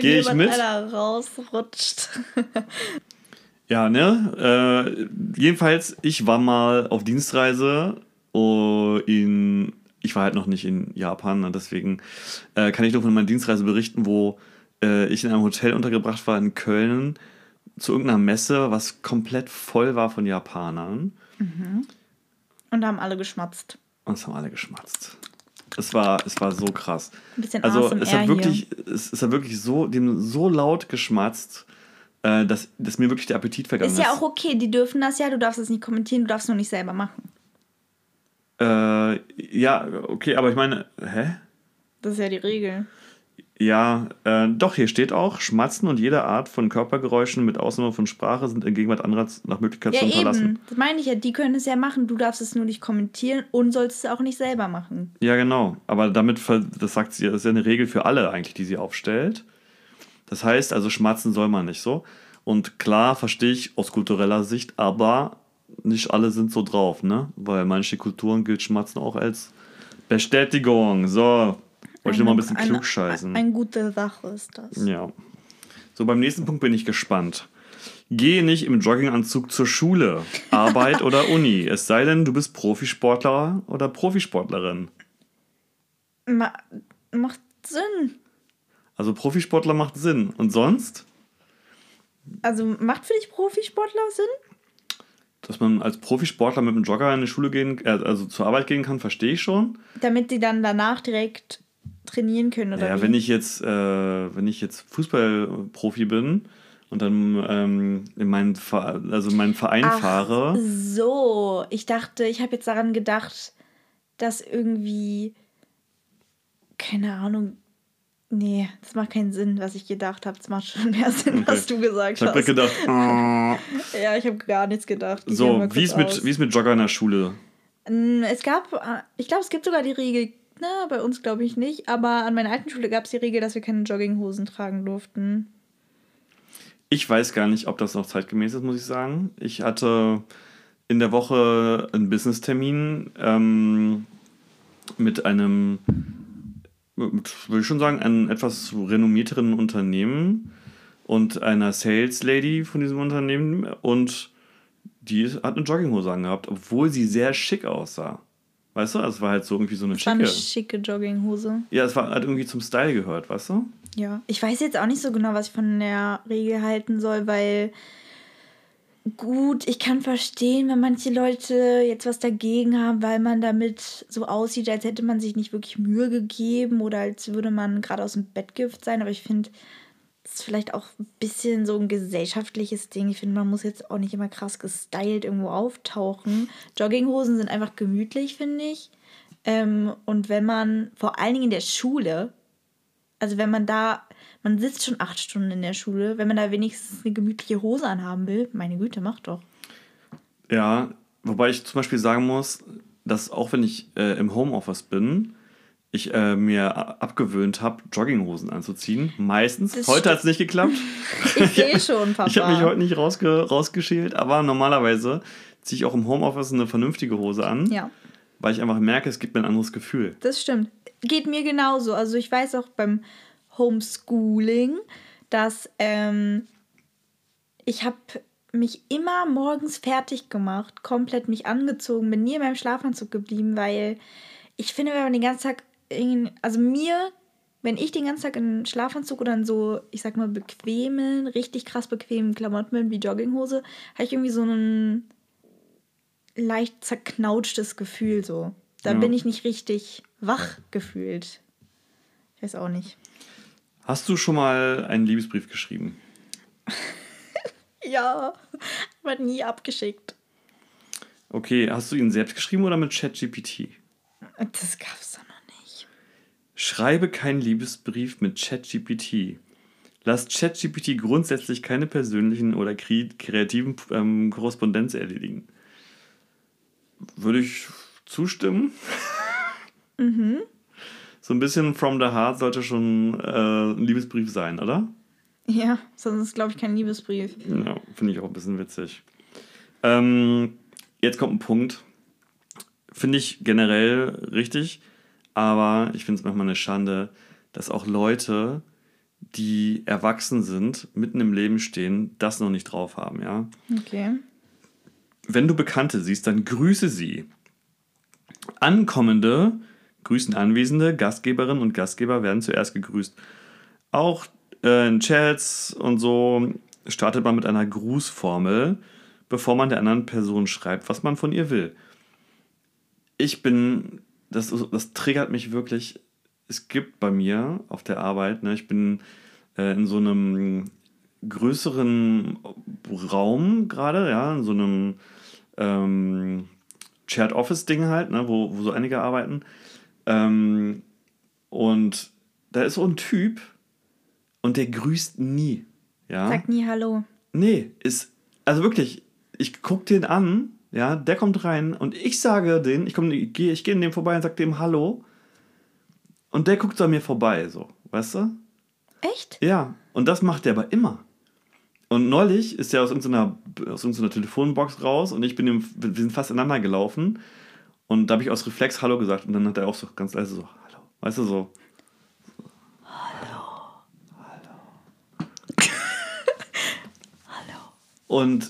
Gehe ich mit. einer rausrutscht. ja, ne? Äh, jedenfalls, ich war mal auf Dienstreise in. Ich war halt noch nicht in Japan, ne? deswegen äh, kann ich nur von meiner Dienstreise berichten, wo äh, ich in einem Hotel untergebracht war in Köln zu irgendeiner Messe, was komplett voll war von Japanern. Mhm. Und da haben alle geschmatzt. Und es haben alle geschmatzt. Es war, es war so krass. Ein bisschen also es hat wirklich, es, es hat wirklich so, dem so laut geschmatzt, äh, dass, dass mir wirklich der Appetit vergangen ist. Ist ja auch okay, die dürfen das ja, du darfst es nicht kommentieren, du darfst es nur nicht selber machen. Äh, ja, okay, aber ich meine, hä? Das ist ja die Regel. Ja, äh, doch, hier steht auch, Schmatzen und jede Art von Körpergeräuschen mit Ausnahme von Sprache sind in Gegenwart anderer nach Möglichkeit ja, zu unterlassen. Eben. Das meine ich ja, die können es ja machen, du darfst es nur nicht kommentieren und sollst es auch nicht selber machen. Ja, genau. Aber damit, das sagt sie, das ist ja eine Regel für alle eigentlich, die sie aufstellt. Das heißt, also schmatzen soll man nicht so. Und klar verstehe ich aus kultureller Sicht, aber nicht alle sind so drauf, ne? Weil manche Kulturen gilt Schmatzen auch als Bestätigung. So, wollte ich nur mal ein bisschen klug scheißen. Eine, eine gute Sache ist das. Ja. So, beim nächsten Punkt bin ich gespannt. Gehe nicht im Jogginganzug zur Schule, Arbeit oder Uni. Es sei denn, du bist Profisportler oder Profisportlerin. Ma macht Sinn. Also Profisportler macht Sinn. Und sonst? Also macht für dich Profisportler Sinn? Dass man als Profisportler mit einem Jogger in die Schule gehen, äh, also zur Arbeit gehen kann, verstehe ich schon. Damit die dann danach direkt trainieren können oder Ja, wie? wenn ich jetzt, äh, wenn ich jetzt Fußballprofi bin und dann ähm, in meinen, also meinen Verein Ach, fahre. So, ich dachte, ich habe jetzt daran gedacht, dass irgendwie, keine Ahnung, nee, das macht keinen Sinn, was ich gedacht habe. Es macht schon mehr Sinn, okay. was du gesagt ich hab hast. Ich habe gedacht, oh. ja, ich habe gar nichts gedacht. Ich so, wie ist, mit, wie ist mit Jogger in der Schule? Es gab, äh, ich glaube, es gibt sogar die Regel, na, bei uns glaube ich nicht. Aber an meiner alten Schule gab es die Regel, dass wir keine Jogginghosen tragen durften. Ich weiß gar nicht, ob das noch zeitgemäß ist, muss ich sagen. Ich hatte in der Woche einen Business-Termin ähm, mit einem, würde ich schon sagen, einem etwas renommierteren Unternehmen und einer Sales Lady von diesem Unternehmen und die hat eine Jogginghose angehabt, obwohl sie sehr schick aussah. Weißt du, es war halt so irgendwie so eine schicke. Eine schicke Jogginghose. Ja, es war halt irgendwie zum Style gehört, weißt du? Ja, ich weiß jetzt auch nicht so genau, was ich von der Regel halten soll, weil gut, ich kann verstehen, wenn manche Leute jetzt was dagegen haben, weil man damit so aussieht, als hätte man sich nicht wirklich Mühe gegeben oder als würde man gerade aus dem Bett gift sein. Aber ich finde, das ist vielleicht auch ein bisschen so ein gesellschaftliches Ding. Ich finde, man muss jetzt auch nicht immer krass gestylt irgendwo auftauchen. Jogginghosen sind einfach gemütlich, finde ich. Ähm, und wenn man, vor allen Dingen in der Schule, also wenn man da man sitzt schon acht Stunden in der Schule. Wenn man da wenigstens eine gemütliche Hose anhaben will, meine Güte, mach doch. Ja, wobei ich zum Beispiel sagen muss, dass auch wenn ich äh, im Homeoffice bin, ich äh, mir abgewöhnt habe, Jogginghosen anzuziehen. Meistens. Das heute hat es nicht geklappt. ich sehe schon, Papa. Ich habe mich heute nicht rausge rausgeschält, aber normalerweise ziehe ich auch im Homeoffice eine vernünftige Hose an. Ja. Weil ich einfach merke, es gibt mir ein anderes Gefühl. Das stimmt. Geht mir genauso. Also ich weiß auch beim Homeschooling, dass ähm, ich habe mich immer morgens fertig gemacht, komplett mich angezogen, bin nie in meinem Schlafanzug geblieben, weil ich finde, wenn man den ganzen Tag, in, also mir, wenn ich den ganzen Tag in Schlafanzug oder in so, ich sag mal, bequemen, richtig krass bequemen Klamotten bin, wie Jogginghose, habe ich irgendwie so ein leicht zerknautschtes Gefühl so. Da ja. bin ich nicht richtig wach gefühlt. Ich weiß auch nicht. Hast du schon mal einen Liebesbrief geschrieben? ja, aber nie abgeschickt. Okay, hast du ihn selbst geschrieben oder mit ChatGPT? Das gab's doch noch nicht. Schreibe keinen Liebesbrief mit ChatGPT. Lass ChatGPT grundsätzlich keine persönlichen oder kreativen ähm, Korrespondenz erledigen. Würde ich zustimmen? Mhm so ein bisschen from the heart sollte schon äh, ein Liebesbrief sein, oder? Ja, sonst ist es, glaube ich, kein Liebesbrief. Ja, finde ich auch ein bisschen witzig. Ähm, jetzt kommt ein Punkt. Finde ich generell richtig, aber ich finde es manchmal eine Schande, dass auch Leute, die erwachsen sind, mitten im Leben stehen, das noch nicht drauf haben, ja? Okay. Wenn du Bekannte siehst, dann grüße sie. Ankommende grüßen Anwesende, Gastgeberinnen und Gastgeber werden zuerst gegrüßt. Auch äh, in Chats und so startet man mit einer Grußformel, bevor man der anderen Person schreibt, was man von ihr will. Ich bin, das, das triggert mich wirklich. Es gibt bei mir auf der Arbeit, ne, ich bin äh, in so einem größeren Raum gerade, ja, in so einem ähm, Shared Office Ding halt, ne, wo, wo so einige arbeiten. Ähm, und da ist so ein Typ und der grüßt nie. Ja? Sagt nie Hallo. Nee, ist, also wirklich, ich gucke den an, ja, der kommt rein und ich sage den, ich, ich gehe ich geh in dem vorbei und sage dem Hallo und der guckt so an mir vorbei, so, weißt du? Echt? Ja, und das macht der aber immer. Und neulich ist er aus irgendeiner, aus irgendeiner Telefonbox raus und ich bin ihm, wir sind fast ineinander gelaufen und da habe ich aus Reflex Hallo gesagt und dann hat er auch so ganz leise so Hallo. Weißt du so. Hallo. Hallo. Hallo. Und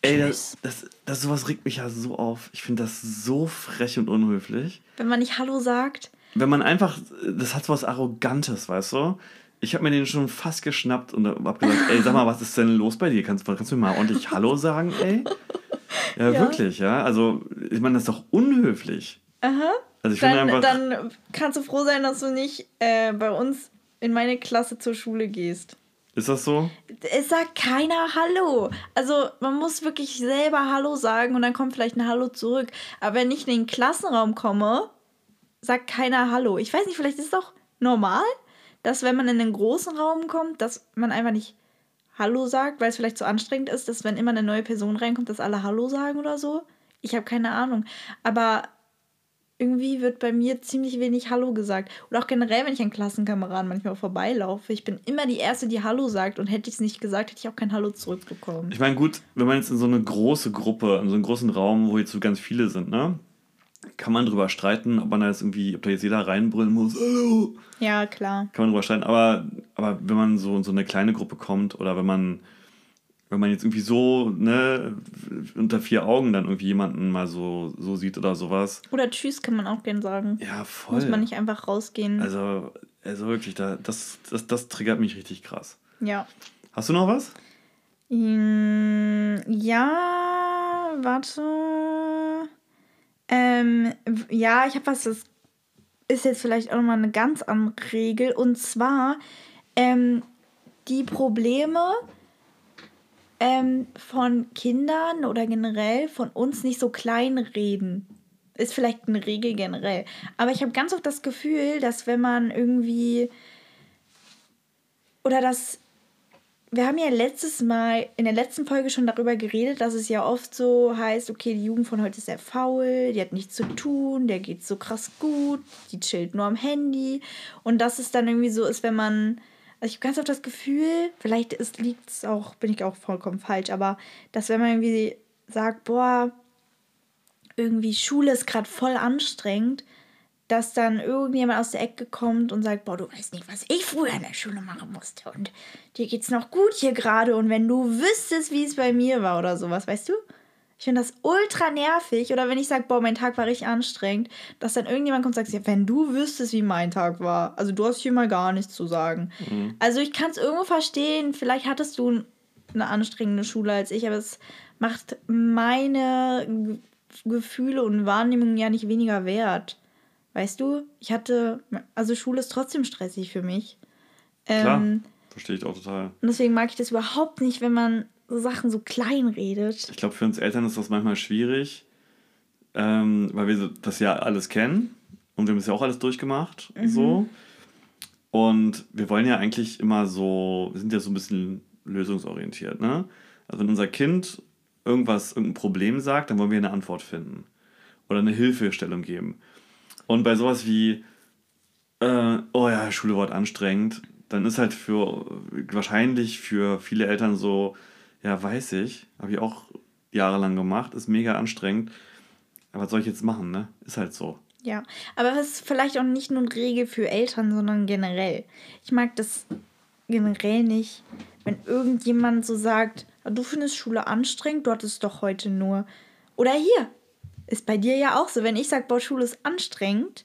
ey, das, das, das sowas regt mich ja so auf. Ich finde das so frech und unhöflich. Wenn man nicht Hallo sagt. Wenn man einfach, das hat so was Arrogantes, weißt du? Ich habe mir den schon fast geschnappt und habe gesagt, ey, sag mal, was ist denn los bei dir? Kannst, kannst du mir mal ordentlich Hallo sagen, ey? Ja, ja, wirklich, ja. Also, ich meine, das ist doch unhöflich. Aha. Also ich dann, finde einfach. Dann kannst du froh sein, dass du nicht äh, bei uns in meine Klasse zur Schule gehst. Ist das so? Es sagt keiner Hallo. Also man muss wirklich selber Hallo sagen und dann kommt vielleicht ein Hallo zurück. Aber wenn ich in den Klassenraum komme, sagt keiner Hallo. Ich weiß nicht, vielleicht ist es doch normal, dass wenn man in einen großen Raum kommt, dass man einfach nicht Hallo sagt, weil es vielleicht so anstrengend ist, dass wenn immer eine neue Person reinkommt, dass alle Hallo sagen oder so. Ich habe keine Ahnung. Aber irgendwie wird bei mir ziemlich wenig Hallo gesagt. Oder auch generell, wenn ich an Klassenkameraden manchmal vorbeilaufe. Ich bin immer die Erste, die Hallo sagt. Und hätte ich es nicht gesagt, hätte ich auch kein Hallo zurückbekommen. Ich meine, gut, wenn man jetzt in so eine große Gruppe, in so einen großen Raum, wo jetzt so ganz viele sind, ne? kann man drüber streiten, ob man da jetzt irgendwie, ob da jetzt jeder reinbrüllen muss. Hallo. Ja, klar. Kann man drüber streiten. Aber, aber wenn man so in so eine kleine Gruppe kommt oder wenn man, wenn man jetzt irgendwie so, ne, unter vier Augen dann irgendwie jemanden mal so, so sieht oder sowas. Oder Tschüss kann man auch gern sagen. Ja, voll. Muss man nicht einfach rausgehen. Also, also wirklich, da, das, das, das triggert mich richtig krass. Ja. Hast du noch was? Mm, Ja, warte. Ähm, ja, ich habe was, das ist jetzt vielleicht auch nochmal eine ganz andere Regel. Und zwar ähm, die Probleme ähm, von Kindern oder generell von uns nicht so klein reden. Ist vielleicht eine Regel generell. Aber ich habe ganz oft das Gefühl, dass wenn man irgendwie. Oder dass wir haben ja letztes Mal in der letzten Folge schon darüber geredet, dass es ja oft so heißt, okay, die Jugend von heute ist sehr faul, die hat nichts zu tun, der geht so krass gut, die chillt nur am Handy. Und dass es dann irgendwie so ist, wenn man, also ich habe ganz oft das Gefühl, vielleicht liegt es auch, bin ich auch vollkommen falsch, aber dass wenn man irgendwie sagt, boah, irgendwie Schule ist gerade voll anstrengend, dass dann irgendjemand aus der Ecke kommt und sagt, boah, du weißt nicht, was ich früher in der Schule machen musste und dir geht's noch gut hier gerade und wenn du wüsstest, wie es bei mir war oder sowas, weißt du? Ich finde das ultra nervig oder wenn ich sage, boah, mein Tag war richtig anstrengend, dass dann irgendjemand kommt und sagt, ja, wenn du wüsstest, wie mein Tag war, also du hast hier mal gar nichts zu sagen. Also ich kann es irgendwo verstehen, vielleicht hattest du eine anstrengende Schule als ich, aber es macht meine Ge- Gefühle und Wahrnehmungen ja nicht weniger wert. Weißt du, ich hatte, also Schule ist trotzdem stressig für mich. Klar, Ähm, verstehe ich auch total. und deswegen mag ich das überhaupt nicht, wenn man so Sachen so klein redet. Ich glaube, für uns Eltern ist das manchmal schwierig, ähm, weil wir das ja alles kennen und wir haben es ja auch alles durchgemacht. So. Und wir wollen ja eigentlich immer so, wir sind ja so ein bisschen lösungsorientiert. Ne? Also wenn unser Kind irgendwas, irgendein Problem sagt, dann wollen wir eine Antwort finden oder eine Hilfestellung geben. Und bei sowas wie, äh, oh ja, Schule wird anstrengend, dann ist halt für wahrscheinlich für viele Eltern so, ja, weiß ich, habe ich auch jahrelang gemacht, ist mega anstrengend. Aber was soll ich jetzt machen, ne? Ist halt so. Ja, aber es ist vielleicht auch nicht nur eine Regel für Eltern, sondern generell. Ich mag das generell nicht, wenn irgendjemand so sagt, "Ah, du findest Schule anstrengend, du hattest doch heute nur. Oder hier, ist bei dir ja auch so, wenn ich sage, boah, Schule ist anstrengend,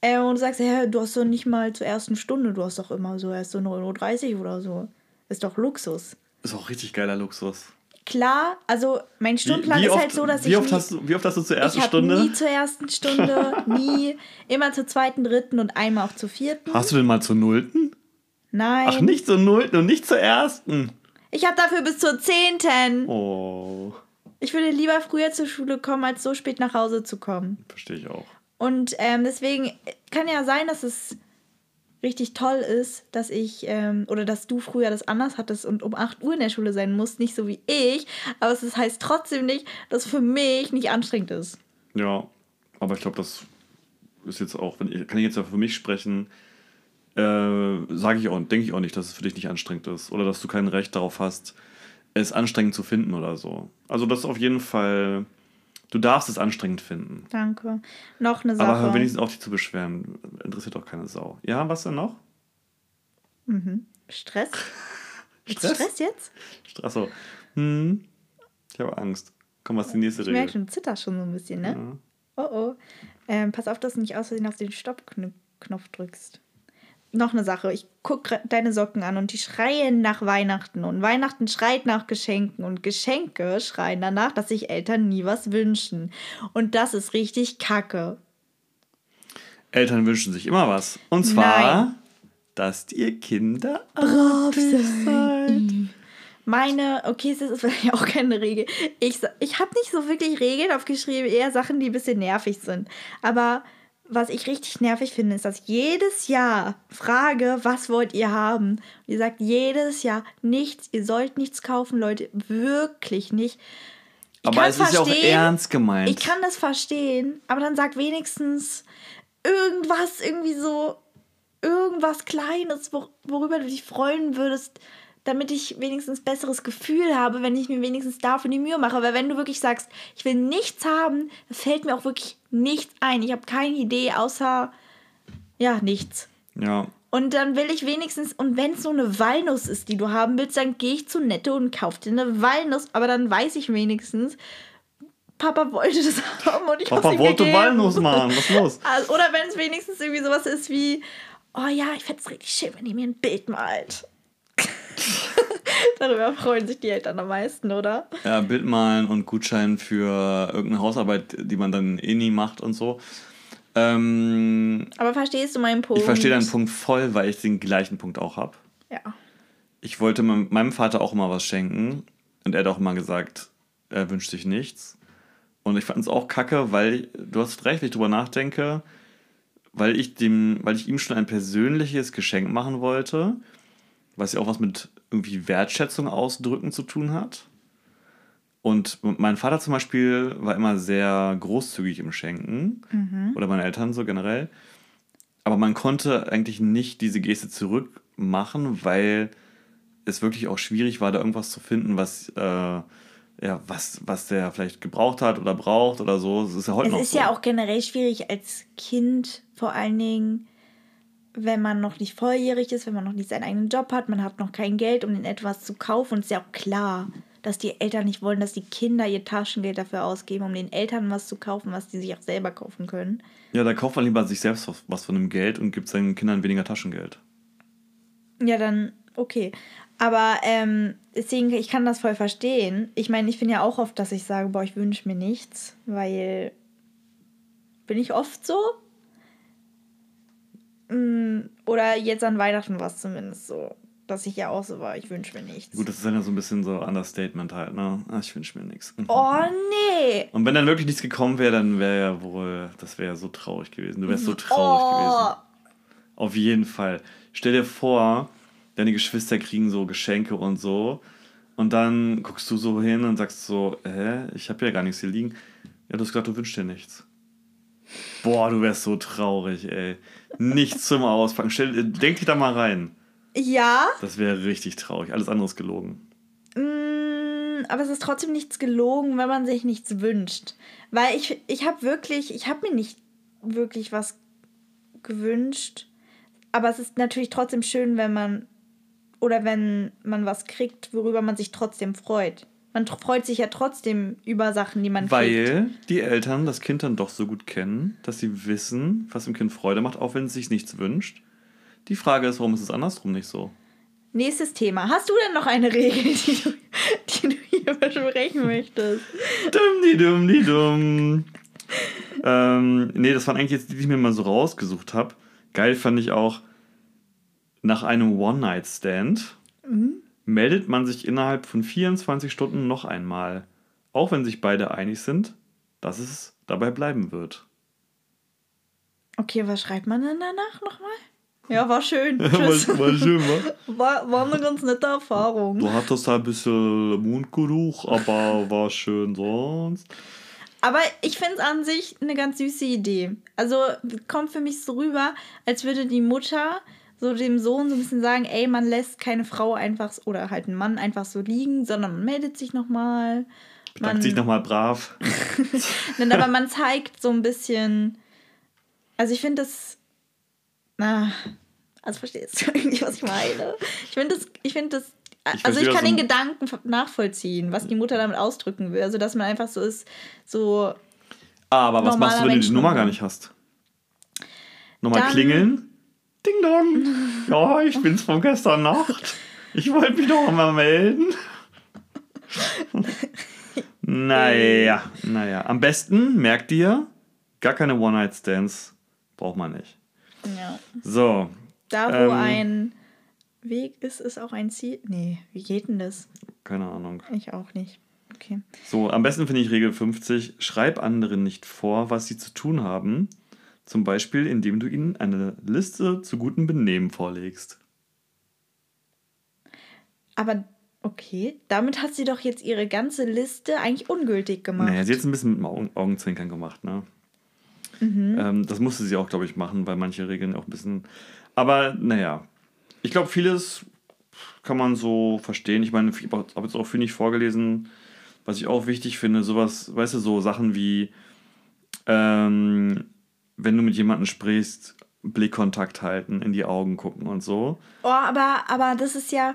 äh, und du sagst, ja, du hast doch nicht mal zur ersten Stunde, du hast doch immer so erst so 9.30 Uhr oder so. Ist doch Luxus. Ist auch richtig geiler Luxus. Klar, also mein Wie, Stundenplan wie, ist oft, halt so, dass wie, ich. oft nie- hast du, wie oft hast du zur ersten ich Stunde? nie zur ersten Stunde, nie. Immer zur zweiten, dritten und einmal auch zur vierten. Hast du denn mal zur Nullten? Nein. Ach, nicht zur Nullten und nicht zur Ersten. Ich habe dafür bis zur zehnten. Oh, Ich würde lieber früher zur Schule kommen, als so spät nach Hause zu kommen. verstehe ich auch. Und ähm, deswegen kann ja sein, dass es richtig toll ist, dass ich ähm, oder dass du früher das anders hattest und um 8 Uhr in der Schule sein musst, nicht so wie ich. Aber es heißt trotzdem nicht, dass für mich nicht anstrengend ist. Ja, aber ich glaube, das ist jetzt auch, wenn ich, kann ich jetzt ja für mich sprechen, äh, sage ich auch, denke ich auch nicht, dass es für dich nicht anstrengend ist oder dass du kein Recht darauf hast, es anstrengend zu finden oder so. Also das ist auf jeden Fall, du darfst es anstrengend finden. Danke. Noch eine Sache. Aber hör wenigstens auf, dich zu beschweren. Interessiert doch keine Sau. Ja, was denn noch? Stress? Ist Stress? Stress jetzt? Achso. Hm. Ich habe Angst. Komm, was ist die nächste Ich merke Regel? schon, zitter schon so ein bisschen, ne? Ja. Oh oh. Ähm, pass auf, dass du nicht aus Versehen auf den Stoppknopf drückst. Noch eine Sache. Ich gucke deine Socken an und die schreien nach Weihnachten. Und Weihnachten schreit nach Geschenken. Und Geschenke schreien danach, dass sich Eltern nie was wünschen. Und das ist richtig kacke. Eltern wünschen sich immer was. Und zwar, Nein. dass ihr Kinder Brav seid. Meine, okay, es ist vielleicht auch keine Regel. Ich, ich habe nicht so wirklich Regeln aufgeschrieben, eher Sachen, die ein bisschen nervig sind. Aber was ich richtig nervig finde, ist, dass jedes Jahr frage, was wollt ihr haben? Und ihr sagt jedes Jahr nichts, ihr sollt nichts kaufen, Leute, wirklich nicht. Ich Aber es ist ja auch ernst gemeint. Ich kann das verstehen, aber dann sag wenigstens irgendwas, irgendwie so, irgendwas Kleines, wor worüber du dich freuen würdest, damit ich wenigstens besseres Gefühl habe, wenn ich mir wenigstens dafür die Mühe mache. Weil wenn du wirklich sagst, ich will nichts haben, fällt mir auch wirklich nichts ein. Ich habe keine Idee außer, ja, nichts. ja. Und dann will ich wenigstens, und wenn es nur eine Walnuss ist, die du haben willst, dann gehe ich zu Netto und kaufe dir eine Walnuss. Aber dann weiß ich wenigstens, Papa wollte das haben und ich Papa ihm wollte gegeben. Walnuss machen. Was los? Also, oder wenn es wenigstens irgendwie sowas ist wie, oh ja, ich fände es richtig schön, wenn ihr mir ein Bild malt. Darüber freuen sich die Eltern am meisten, oder? Ja, Bild malen und Gutschein für irgendeine Hausarbeit, die man dann eh nie macht und so. Ähm, Aber verstehst du meinen Punkt? ich verstehe deinen Punkt voll, weil ich den gleichen Punkt auch habe. Ja. Ich wollte meinem Vater auch immer was schenken und er hat auch immer gesagt, er wünscht sich nichts. Und ich fand es auch kacke, weil du hast recht, wenn ich drüber nachdenke, weil ich dem, weil ich ihm schon ein persönliches Geschenk machen wollte, was ja auch was mit irgendwie Wertschätzung ausdrücken zu tun hat. Und mein Vater zum Beispiel war immer sehr großzügig im Schenken. Oder meine Eltern so generell. Aber man konnte eigentlich nicht diese Geste zurückmachen, weil es wirklich auch schwierig war, da irgendwas zu finden, was, äh, ja, was, was der vielleicht gebraucht hat oder braucht oder so. Das ist ja heute Es noch ist so. ja auch generell schwierig als Kind, vor allen Dingen, wenn man noch nicht volljährig ist, wenn man noch nicht seinen eigenen Job hat, man hat noch kein Geld, um den etwas zu kaufen. Und es ist ja auch klar, dass die Eltern nicht wollen, dass die Kinder ihr Taschengeld dafür ausgeben, um den Eltern was zu kaufen, was die sich auch selber kaufen können. Ja, da kauft man lieber sich selbst was, was von dem Geld und gibt seinen Kindern weniger Taschengeld. Ja, dann okay. Aber ähm, deswegen, ich kann das voll verstehen. Ich meine, ich bin ja auch oft, dass ich sage, boah, ich wünsche mir nichts, weil bin ich oft so. Mm, Oder jetzt an Weihnachten war es zumindest so, dass ich ja auch so war, ich wünsche mir nichts. Gut, das ist dann ja so ein bisschen so Understatement halt, ne? Ah, ich wünsche mir nichts. Oh nee! Und wenn dann wirklich nichts gekommen wäre, dann wäre ja wohl, das wäre ja so traurig gewesen. Du wärst so traurig gewesen. Oh, Auf jeden Fall. Stell dir vor, deine Geschwister kriegen so Geschenke und so. Und dann guckst du so hin und sagst so, hä, ich habe ja gar nichts hier liegen. Ja, du hast gesagt, du wünschst dir nichts. Boah, du wärst so traurig, ey. Nichts zum Auspacken. Stell, denk dich da mal rein. Ja, Das wäre richtig traurig. Alles andere ist gelogen. Mm, aber es ist trotzdem nichts gelogen, wenn man sich nichts wünscht. Weil ich, ich habe wirklich, ich habe mir nicht wirklich was gewünscht. Aber es ist natürlich trotzdem schön, wenn man oder wenn man was kriegt, worüber man sich trotzdem freut. Man freut sich ja trotzdem über Sachen, die man kriegt. Weil die Eltern das Kind dann doch so gut kennen, dass sie wissen, was dem Kind Freude macht, auch wenn es sich nichts wünscht. Die Frage ist, warum ist es andersrum nicht so? Nächstes Thema. Hast du denn noch eine Regel, die du, die du hier besprechen möchtest? Dumm, die dumm, die dumm. ähm, nee, das waren eigentlich jetzt die, die ich mir mal so rausgesucht habe. Geil fand ich auch, nach einem One-Night-Stand meldet man sich innerhalb von 24 Stunden noch einmal. Auch wenn sich beide einig sind, dass es dabei bleiben wird. Okay, was schreibt man denn danach nochmal? Ja, war schön. war, Tschüss. war schön, wa? War, war eine ganz nette Erfahrung. Du hattest ein bisschen Mundgeruch, aber war schön sonst. Aber ich finde es an sich eine ganz süße Idee. Also kommt für mich so rüber, als würde die Mutter so dem Sohn so ein bisschen sagen, ey, man lässt keine Frau einfach oder halt einen Mann einfach so liegen, sondern man meldet sich nochmal. Sagt sich nochmal brav. Nein, aber man zeigt so ein bisschen. Also ich finde das. Na, also verstehst du irgendwie, was ich meine? Ich finde das, ich finde das. Ich also ich kann den Gedanken nachvollziehen, was die Mutter damit ausdrücken will. Also dass man einfach so ist, so. Aber was machst du, wenn du die Nummer gar nicht hast? Nochmal klingeln? Ding dong. Ja, ich bin's von gestern Nacht. Ich wollte mich doch mal melden. naja, naja. Am besten, merkt ihr, gar keine One-Night-Stands braucht man nicht. Ja. So, Da, wo Ähm. ein Weg ist, ist auch ein Ziel. Nee, wie geht denn das? keine Ahnung. Ich auch nicht. Okay. So, am besten finde ich Regel 50. Schreib anderen nicht vor, was sie zu tun haben. Zum Beispiel, indem du ihnen eine Liste zu gutem Benehmen vorlegst. Aber okay, damit hat sie doch jetzt ihre ganze Liste eigentlich ungültig gemacht. Naja, sie hat es ein bisschen mit dem Augen Augenzwinkern gemacht, ne? Ähm, das musste sie auch, glaube ich, machen, weil manche Regeln auch ein bisschen. Aber naja, ich glaube, vieles kann man so verstehen. Ich meine, ich habe jetzt auch viel nicht vorgelesen, was ich auch wichtig finde. Sowas, weißt du, so Sachen wie, ähm, wenn du mit jemandem sprichst, Blickkontakt halten, in die Augen gucken und so. Oh, aber, aber das ist ja.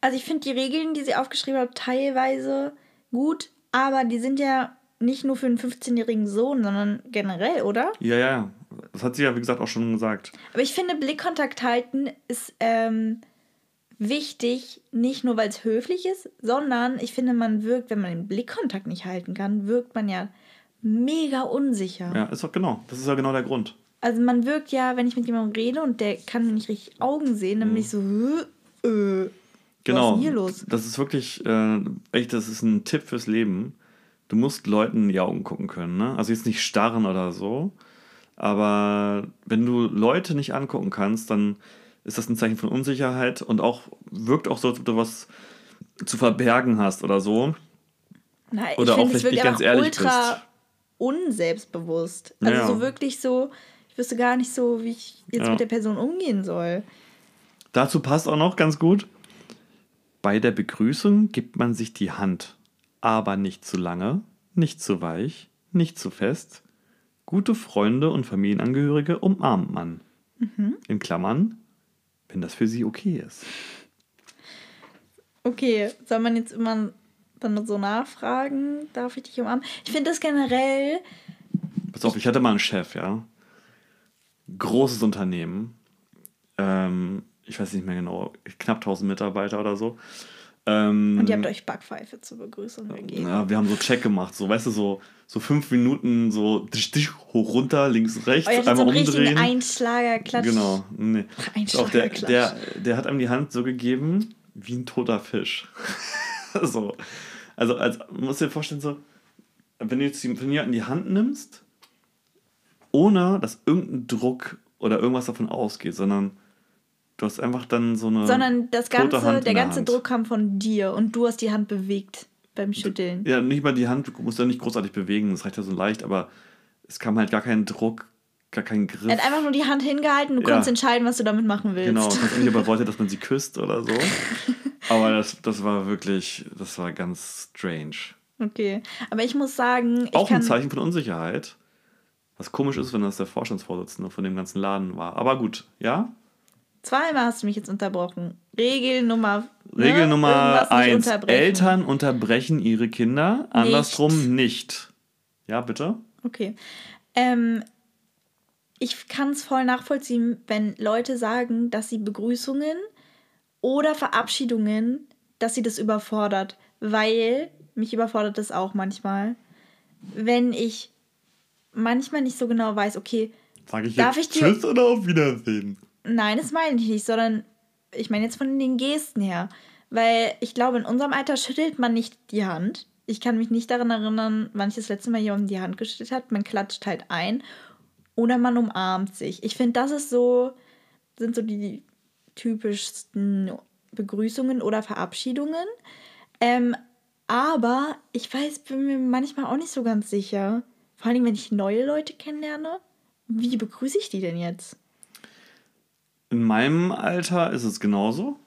Also ich finde die Regeln, die sie aufgeschrieben hat, teilweise gut, aber die sind ja nicht nur für einen 15-jährigen Sohn, sondern generell, oder? Ja, ja, das hat sie ja, wie gesagt, auch schon gesagt. Aber ich finde, Blickkontakt halten ist ähm, wichtig, nicht nur weil es höflich ist, sondern ich finde, man wirkt, wenn man den Blickkontakt nicht halten kann, wirkt man ja mega unsicher. Ja, ist doch genau. Das ist ja genau der Grund. Also man wirkt ja, wenn ich mit jemandem rede und der kann mir nicht richtig Augen sehen, dann bin ich so, äh, Genau. was ist denn hier los? Das ist wirklich, äh, echt, das ist ein Tipp fürs Leben. Du musst Leuten in die Augen gucken können. Ne? Also jetzt nicht starren oder so. Aber wenn du Leute nicht angucken kannst, dann ist das ein Zeichen von Unsicherheit und auch wirkt auch so, als ob du was zu verbergen hast oder so. Nein, Oder ich auch vielleicht wirkt nicht ganz ehrlich ultra bist. Unselbstbewusst. Also Ja. so wirklich so, ich wüsste gar nicht so, wie ich jetzt Ja. mit der Person umgehen soll. Dazu passt auch noch ganz gut. Bei der Begrüßung gibt man sich die Hand, aber nicht zu lange, nicht zu weich, nicht zu fest. Gute Freunde und Familienangehörige umarmt man. In Klammern, wenn das für sie okay ist. Okay, soll man jetzt immer dann so nachfragen, darf ich dich umarmen? Ich finde das generell, Pass auf, ich hatte mal einen Chef, ja. Großes Unternehmen. Ähm, ich weiß nicht mehr genau, knapp 1000 Mitarbeiter oder so. Ähm, und ihr habt euch Backpfeife zur Begrüßung gegeben. Ja, wir haben so Check gemacht, so weißt du, so, so fünf Minuten so dich, dich, hoch runter, links, rechts, Oh, einmal umdrehen. Einschlagerklatsch. Genau. Nee. Einschlagerklatsch. Der, der, der hat einem die Hand so gegeben wie ein toter Fisch. so. Also, als, man muss dir vorstellen, so, wenn du jetzt die- du jemanden die Hand nimmst, ohne dass irgendein Druck oder irgendwas davon ausgeht, sondern du hast einfach dann so eine. Sondern das ganze, der in der ganze Hand. Druck kam von dir und du hast die Hand bewegt beim Schütteln. Ja, nicht mal die Hand, du musst ja nicht großartig bewegen, das reicht ja so leicht, aber es kam halt gar kein Druck, gar kein Griff. Er hat einfach nur die Hand hingehalten, du Ja. konntest entscheiden, was du damit machen willst. Genau, ich weiß nicht, ob er wollte, dass man sie küsst oder so. Aber das, das war wirklich, das war ganz strange. Okay, aber ich muss sagen, ich Auch ein Zeichen von Unsicherheit. Was komisch ist, wenn das der Vorstandsvorsitzende von dem ganzen Laden war. Aber gut, ja? zweimal hast du mich jetzt unterbrochen. Regel Nummer Regel ne? Nummer Irgendwas nicht eins. Eltern unterbrechen ihre Kinder, andersrum nicht. Ja, bitte? Okay. Ähm, ich kann es voll nachvollziehen, wenn Leute sagen, dass sie Begrüßungen oder Verabschiedungen, dass sie das überfordert. Weil mich überfordert das auch manchmal. Wenn ich manchmal nicht so genau weiß, okay, Sag ich Darf jetzt ich dir- Tschüss oder auf Wiedersehen? Nein, das meine ich nicht, sondern ich meine jetzt von den Gesten her. Weil ich glaube, in unserem Alter schüttelt man nicht die Hand. Ich kann mich nicht daran erinnern, wann ich das letzte Mal jemandem die Hand geschüttelt hat. Man klatscht halt ein oder man umarmt sich. Ich finde, das ist so, sind so die typischsten Begrüßungen oder Verabschiedungen. Ähm, aber ich weiß, bin mir manchmal auch nicht so ganz sicher. Vor allem, wenn ich neue Leute kennenlerne. Wie begrüße ich die denn jetzt? In meinem Alter ist es genauso.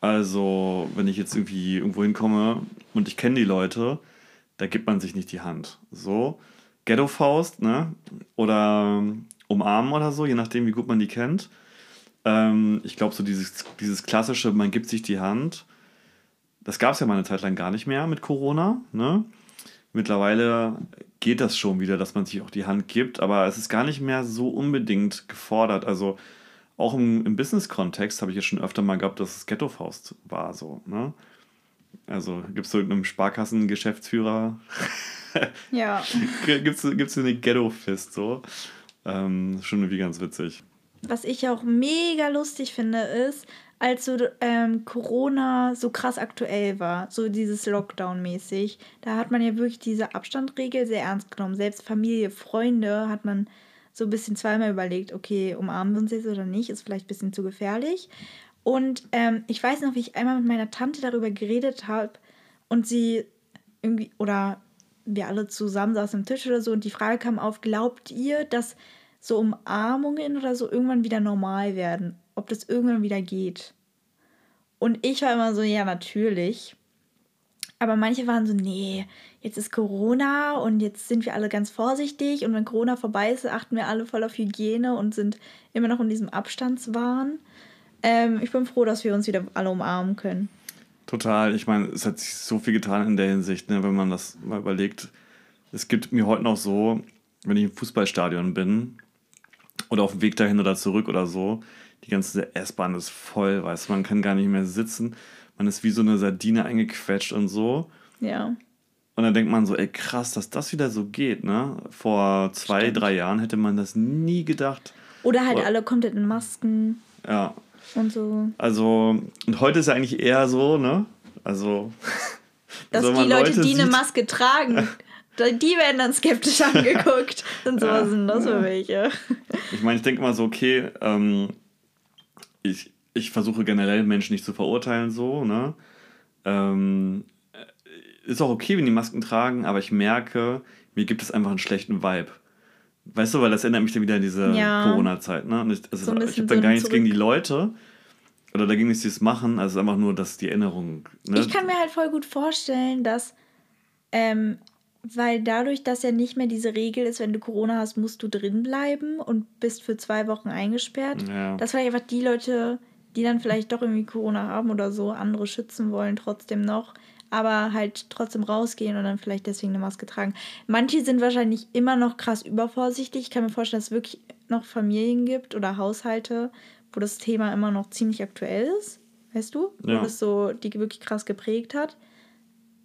Also, wenn ich jetzt irgendwie irgendwo hinkomme und ich kenne die Leute, da gibt man sich nicht die Hand. So, Ghetto-Faust, ne? Oder ähm, umarmen oder so, je nachdem, wie gut man die kennt. Ähm, ich glaube, so dieses, dieses klassische, man gibt sich die Hand, das gab es ja mal eine Zeit lang gar nicht mehr mit Corona, ne? Mittlerweile geht das schon wieder, dass man sich auch die Hand gibt, aber es ist gar nicht mehr so unbedingt gefordert. Also, auch im, im Business-Kontext habe ich ja schon öfter mal gehabt, dass es Ghetto-Faust war, so, ne? Also gibt es so irgendeinem Sparkassen-Geschäftsführer, Ja. gibt es eine Ghetto-Fist, so. Ähm, schon irgendwie ganz witzig. Was ich auch mega lustig finde, ist, als so ähm, Corona so krass aktuell war, so dieses Lockdown-mäßig, da hat man ja wirklich diese Abstandregel sehr ernst genommen. Selbst Familie, Freunde hat man so ein bisschen zweimal überlegt, okay, umarmen wir uns jetzt oder nicht, ist vielleicht ein bisschen zu gefährlich. Und ähm, ich weiß noch, wie ich einmal mit meiner Tante darüber geredet habe und sie irgendwie, oder wir alle zusammen saßen am Tisch oder so und die Frage kam auf, glaubt ihr, dass so Umarmungen oder so irgendwann wieder normal werden? Ob das irgendwann wieder geht? Und ich war immer so, ja, natürlich. Aber manche waren so, nee, jetzt ist Corona und jetzt sind wir alle ganz vorsichtig und wenn Corona vorbei ist, achten wir alle voll auf Hygiene und sind immer noch in diesem Abstandswahn. Ähm, ich bin froh, dass wir uns wieder alle umarmen können. Total. Ich meine, es hat sich so viel getan in der Hinsicht, ne, wenn man das mal überlegt. Es gibt mir heute noch so, wenn ich im Fußballstadion bin oder auf dem Weg dahin oder zurück oder so, Die ganze S-Bahn ist voll, weißt du, man kann gar nicht mehr sitzen. Man ist wie so eine Sardine eingequetscht und so. Ja. Und dann denkt man so, ey, krass, dass das wieder so geht, ne? Vor zwei, Stimmt. drei Jahren hätte man das nie gedacht. Oder halt Oder- alle komplett in Masken Ja. und so. Also, und heute ist ja eigentlich eher so, ne? Also. Dass die man Leute, die eine sieht- Maske tragen, die werden dann skeptisch angeguckt. Und so, was sind das für welche? Ich meine, ich denke mal so, okay, ähm, ich, ich versuche generell Menschen nicht zu verurteilen, so, ne? Ähm, äh, ist auch okay, wenn die Masken tragen, aber ich merke, mir gibt es einfach einen schlechten Vibe. Weißt du, weil das erinnert mich dann wieder an diese Ja. Corona-Zeit, ne? Und ich, also So ich habe dann so gar nichts gegen die Zurück- Leute oder dagegen nichts, die es machen, also es ist einfach nur, dass die Erinnerung, ne? Ich kann mir halt voll gut vorstellen, dass, ähm, weil dadurch, dass ja nicht mehr diese Regel ist, wenn du Corona hast, musst du drin bleiben und bist für zwei Wochen eingesperrt, Ja. dass vielleicht einfach die Leute, die dann vielleicht doch irgendwie Corona haben oder so, andere schützen wollen, trotzdem noch, aber halt trotzdem rausgehen und dann vielleicht deswegen eine Maske tragen. Manche sind wahrscheinlich immer noch krass übervorsichtig. Ich kann mir vorstellen, dass es wirklich noch Familien gibt oder Haushalte, wo das Thema immer noch ziemlich aktuell ist. Weißt du? Wo Ja. das so die wirklich krass geprägt hat.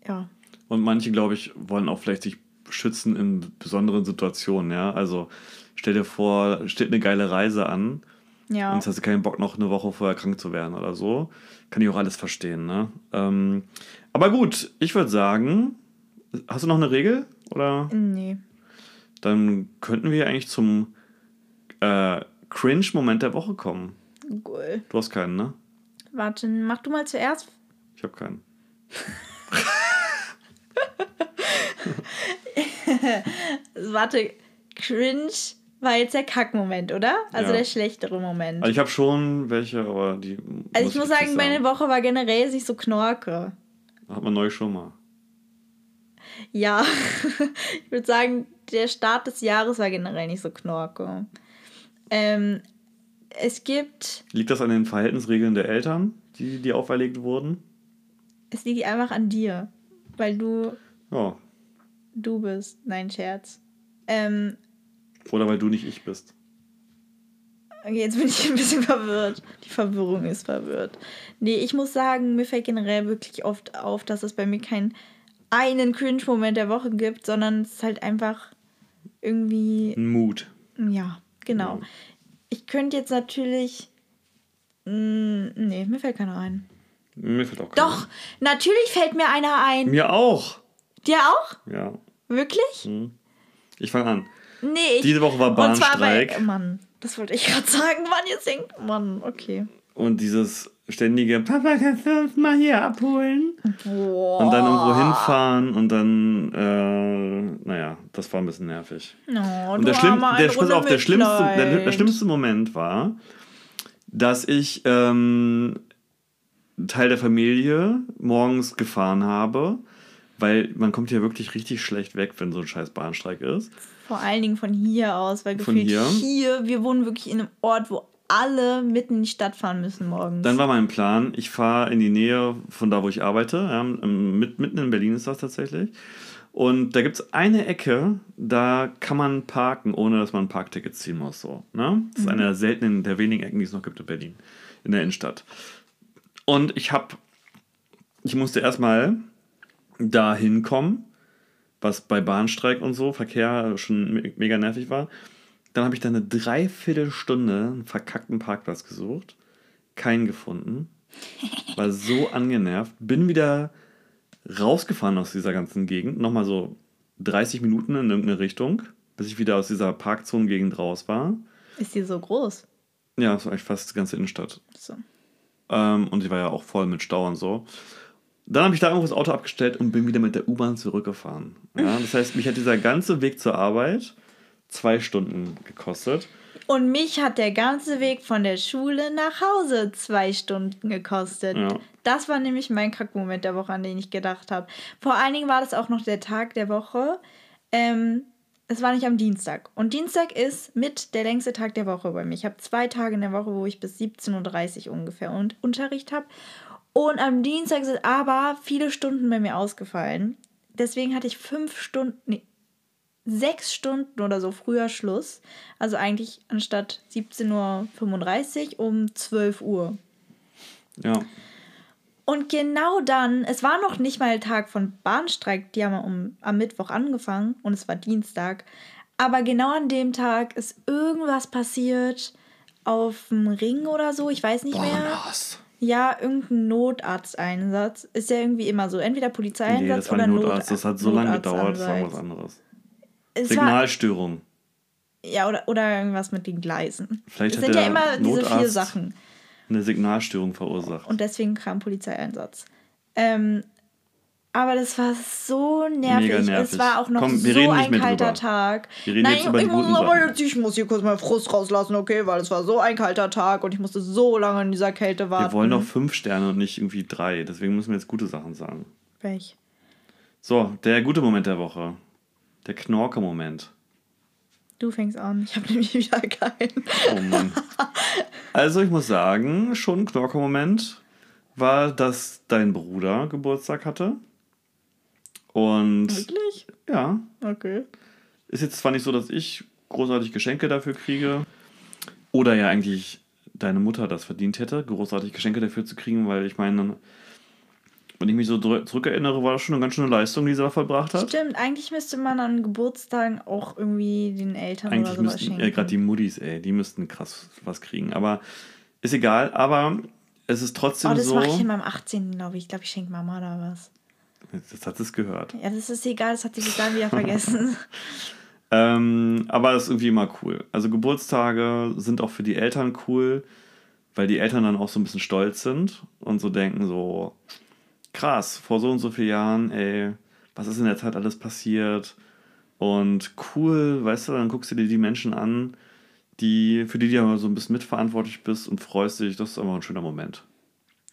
Ja. Und manche, glaube ich, wollen auch vielleicht sich schützen in besonderen Situationen, ja. Also stell dir vor, steht eine geile Reise an Ja. und jetzt hast du keinen Bock, noch eine Woche vorher krank zu werden oder so. Kann ich auch alles verstehen, ne? Ähm, aber gut, ich würde sagen, hast du noch eine Regel? Oder Nee. dann könnten wir eigentlich zum äh, Cringe-Moment der Woche kommen. Cool. Du hast keinen, ne? Warte, mach du mal zuerst. Ich habe keinen. Warte, cringe war jetzt der Kackmoment, oder? Also Ja. der schlechtere Moment. Also ich habe schon welche, aber die. Also ich muss sagen, nicht meine Woche war generell sich so knorke. Hat man neu schon mal. Ja, ich würde sagen, der Start des Jahres war generell nicht so knorke. Ähm, es gibt, Liegt das an den Verhaltensregeln der Eltern, die die auferlegt wurden? es liegt einfach an dir, weil du Ja. Du bist. Nein, Scherz. Ähm, Oder weil du nicht ich bist. okay, jetzt bin ich ein bisschen verwirrt. Die Verwirrung ist verwirrt. Nee, ich muss sagen, mir fällt generell wirklich oft auf, dass es bei mir keinen einen Cringe-Moment der Woche gibt, sondern es ist halt einfach irgendwie Ein Mut. Ja, genau. Ich könnte jetzt natürlich. Mm, nee, mir fällt keiner ein. Mir fällt auch keiner Doch, natürlich fällt mir einer ein. ein. Mir auch. Dir auch? Ja. Wirklich? Ich fange an. Nee. Ich, Diese Woche war zwar bei. Bahnstreik. Mann, das wollte ich gerade sagen. Mann, jetzt denkt. Mann, okay. Und dieses ständige Papa, kannst du uns mal hier abholen? Boah. Und dann irgendwo hinfahren und dann, äh, naja, das war ein bisschen nervig. Oh, Und der, schlimm, der, pass auf, der, schlimmste, der, der schlimmste Moment war, dass ich ähm, Teil der Familie morgens gefahren habe, weil man kommt ja wirklich richtig schlecht weg, wenn so ein scheiß Bahnstreik ist. Vor allen Dingen von hier aus, weil gefühlt hier? hier, wir wohnen wirklich in einem Ort, wo alle mitten in die Stadt fahren müssen morgens. Dann war mein Plan, ich fahre in die Nähe von da, wo ich arbeite. Ja, mit, mitten in Berlin ist das tatsächlich. Und da gibt es eine Ecke, da kann man parken, ohne dass man ein Parkticket ziehen muss. So, ne? Das ist eine der seltenen, der wenigen Ecken, die es noch gibt in Berlin, in der Innenstadt. Und ich habe, ich musste erstmal da hinkommen, was bei Bahnstreik und so, Verkehr schon me- mega nervig war. Dann habe ich da eine Dreiviertelstunde einen verkackten Parkplatz gesucht, keinen gefunden, war so angenervt, bin wieder rausgefahren aus dieser ganzen Gegend, nochmal so 30 Minuten in irgendeine Richtung, bis ich wieder aus dieser Parkzonengegend raus war. Ist die so groß? Ja, das war eigentlich fast die ganze Innenstadt. So. Ähm, und die war ja auch voll mit Stau und so. Dann habe ich da irgendwo das Auto abgestellt und bin wieder mit der U-Bahn zurückgefahren. Ja, das heißt, mich hat dieser ganze Weg zur Arbeit zwei Stunden gekostet. Und mich hat der ganze Weg von der Schule nach Hause zwei Stunden gekostet. Ja. Das war nämlich mein Kackmoment der Woche, an den ich gedacht habe. Vor allen Dingen war das auch noch der Tag der Woche. Ähm, es war nicht am Dienstag. Und Dienstag ist mit der längste Tag der Woche bei mir. Ich habe zwei Tage in der Woche, wo ich bis 17.30 Uhr ungefähr und Unterricht habe. Und am Dienstag sind aber viele Stunden bei mir ausgefallen. Deswegen hatte ich fünf Stunden, nee, sechs Stunden oder so früher Schluss. Also eigentlich anstatt 17.35 Uhr um 12 Uhr. Ja. Und genau dann, es war noch nicht mal Tag von Bahnstreik, die haben um, am Mittwoch angefangen und es war Dienstag. Aber genau an dem Tag ist irgendwas passiert auf dem Ring oder so, ich weiß nicht Boah, mehr. nass. Ja, irgendein Notarzteinsatz. Ist ja irgendwie immer so. Entweder Polizeieinsatz Nee, das war oder ein Not Notarzt. Das hat so lange gedauert, das war was anderes. Es war, Signalstörung. ja, oder, oder irgendwas mit den Gleisen. Vielleicht es hat sind ja immer diese vier Notarzt Sachen. Eine Signalstörung verursacht. Und deswegen kam Polizeieinsatz. Ähm, aber das war so nervig. Mega nervig. Es war auch noch Komm, so ein kalter drüber. Tag. Wir reden Nein, jetzt über die ich, muss, guten aber Sachen. jetzt, ich muss hier kurz mal Frust rauslassen, okay, weil es war so ein kalter Tag und ich musste so lange in dieser Kälte warten. Wir wollen doch fünf Sterne und nicht irgendwie drei. Deswegen müssen wir jetzt gute Sachen sagen. Welch? So, der gute Moment der Woche. Der Knorke-Moment. Du fängst an. Ich habe nämlich wieder keinen. Oh Mann. also ich muss sagen, schon ein Knorke-Moment war, dass dein Bruder Geburtstag hatte. Und Wirklich? ja, Okay. ist jetzt zwar nicht so, dass ich großartig Geschenke dafür kriege. Oder ja eigentlich deine Mutter das verdient hätte, großartig Geschenke dafür zu kriegen, weil ich meine, wenn ich mich so zurückerinnere, war das schon eine ganz schöne Leistung, die sie da vollbracht hat. Stimmt, eigentlich müsste man an Geburtstagen auch irgendwie den Eltern Eigentlich oder sowas müssten, schenken. äh, gerade die Muddis, ey, die müssten krass was kriegen. Aber ist egal, aber es ist trotzdem oh, das so. mache ich in meinem 18. glaube ich. Ich glaube, ich schenke Mama da was. Das hat es gehört. Ja, das ist egal, das hat sie bis dann wieder vergessen. Ähm, aber es ist irgendwie immer cool. Also Geburtstage sind auch für die Eltern cool, weil die Eltern dann auch so ein bisschen stolz sind und so denken so, krass, vor so und so vielen Jahren, ey, was ist in der Zeit alles passiert? Und cool, weißt du, dann guckst du dir die Menschen an, die, für die du ja so ein bisschen mitverantwortlich bist und freust dich. Das ist einfach ein schöner Moment.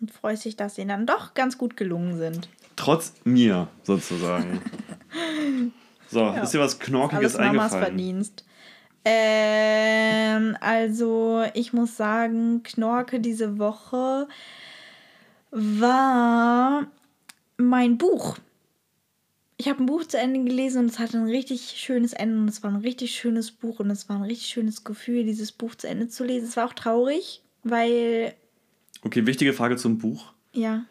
Und freust dich, dass sie dann doch ganz gut gelungen sind. Trotz mir, sozusagen. So, ist dir was Knorkiges Alles Mamas eingefallen? Verdienst. Ähm, also, ich muss sagen, Knorke diese Woche war mein Buch. Ich habe ein Buch zu Ende gelesen und es hatte ein richtig schönes Ende und es war ein richtig schönes Buch und es war ein richtig schönes Gefühl, dieses Buch zu Ende zu lesen. Es war auch traurig, weil, Okay, wichtige Frage zum Buch. ja,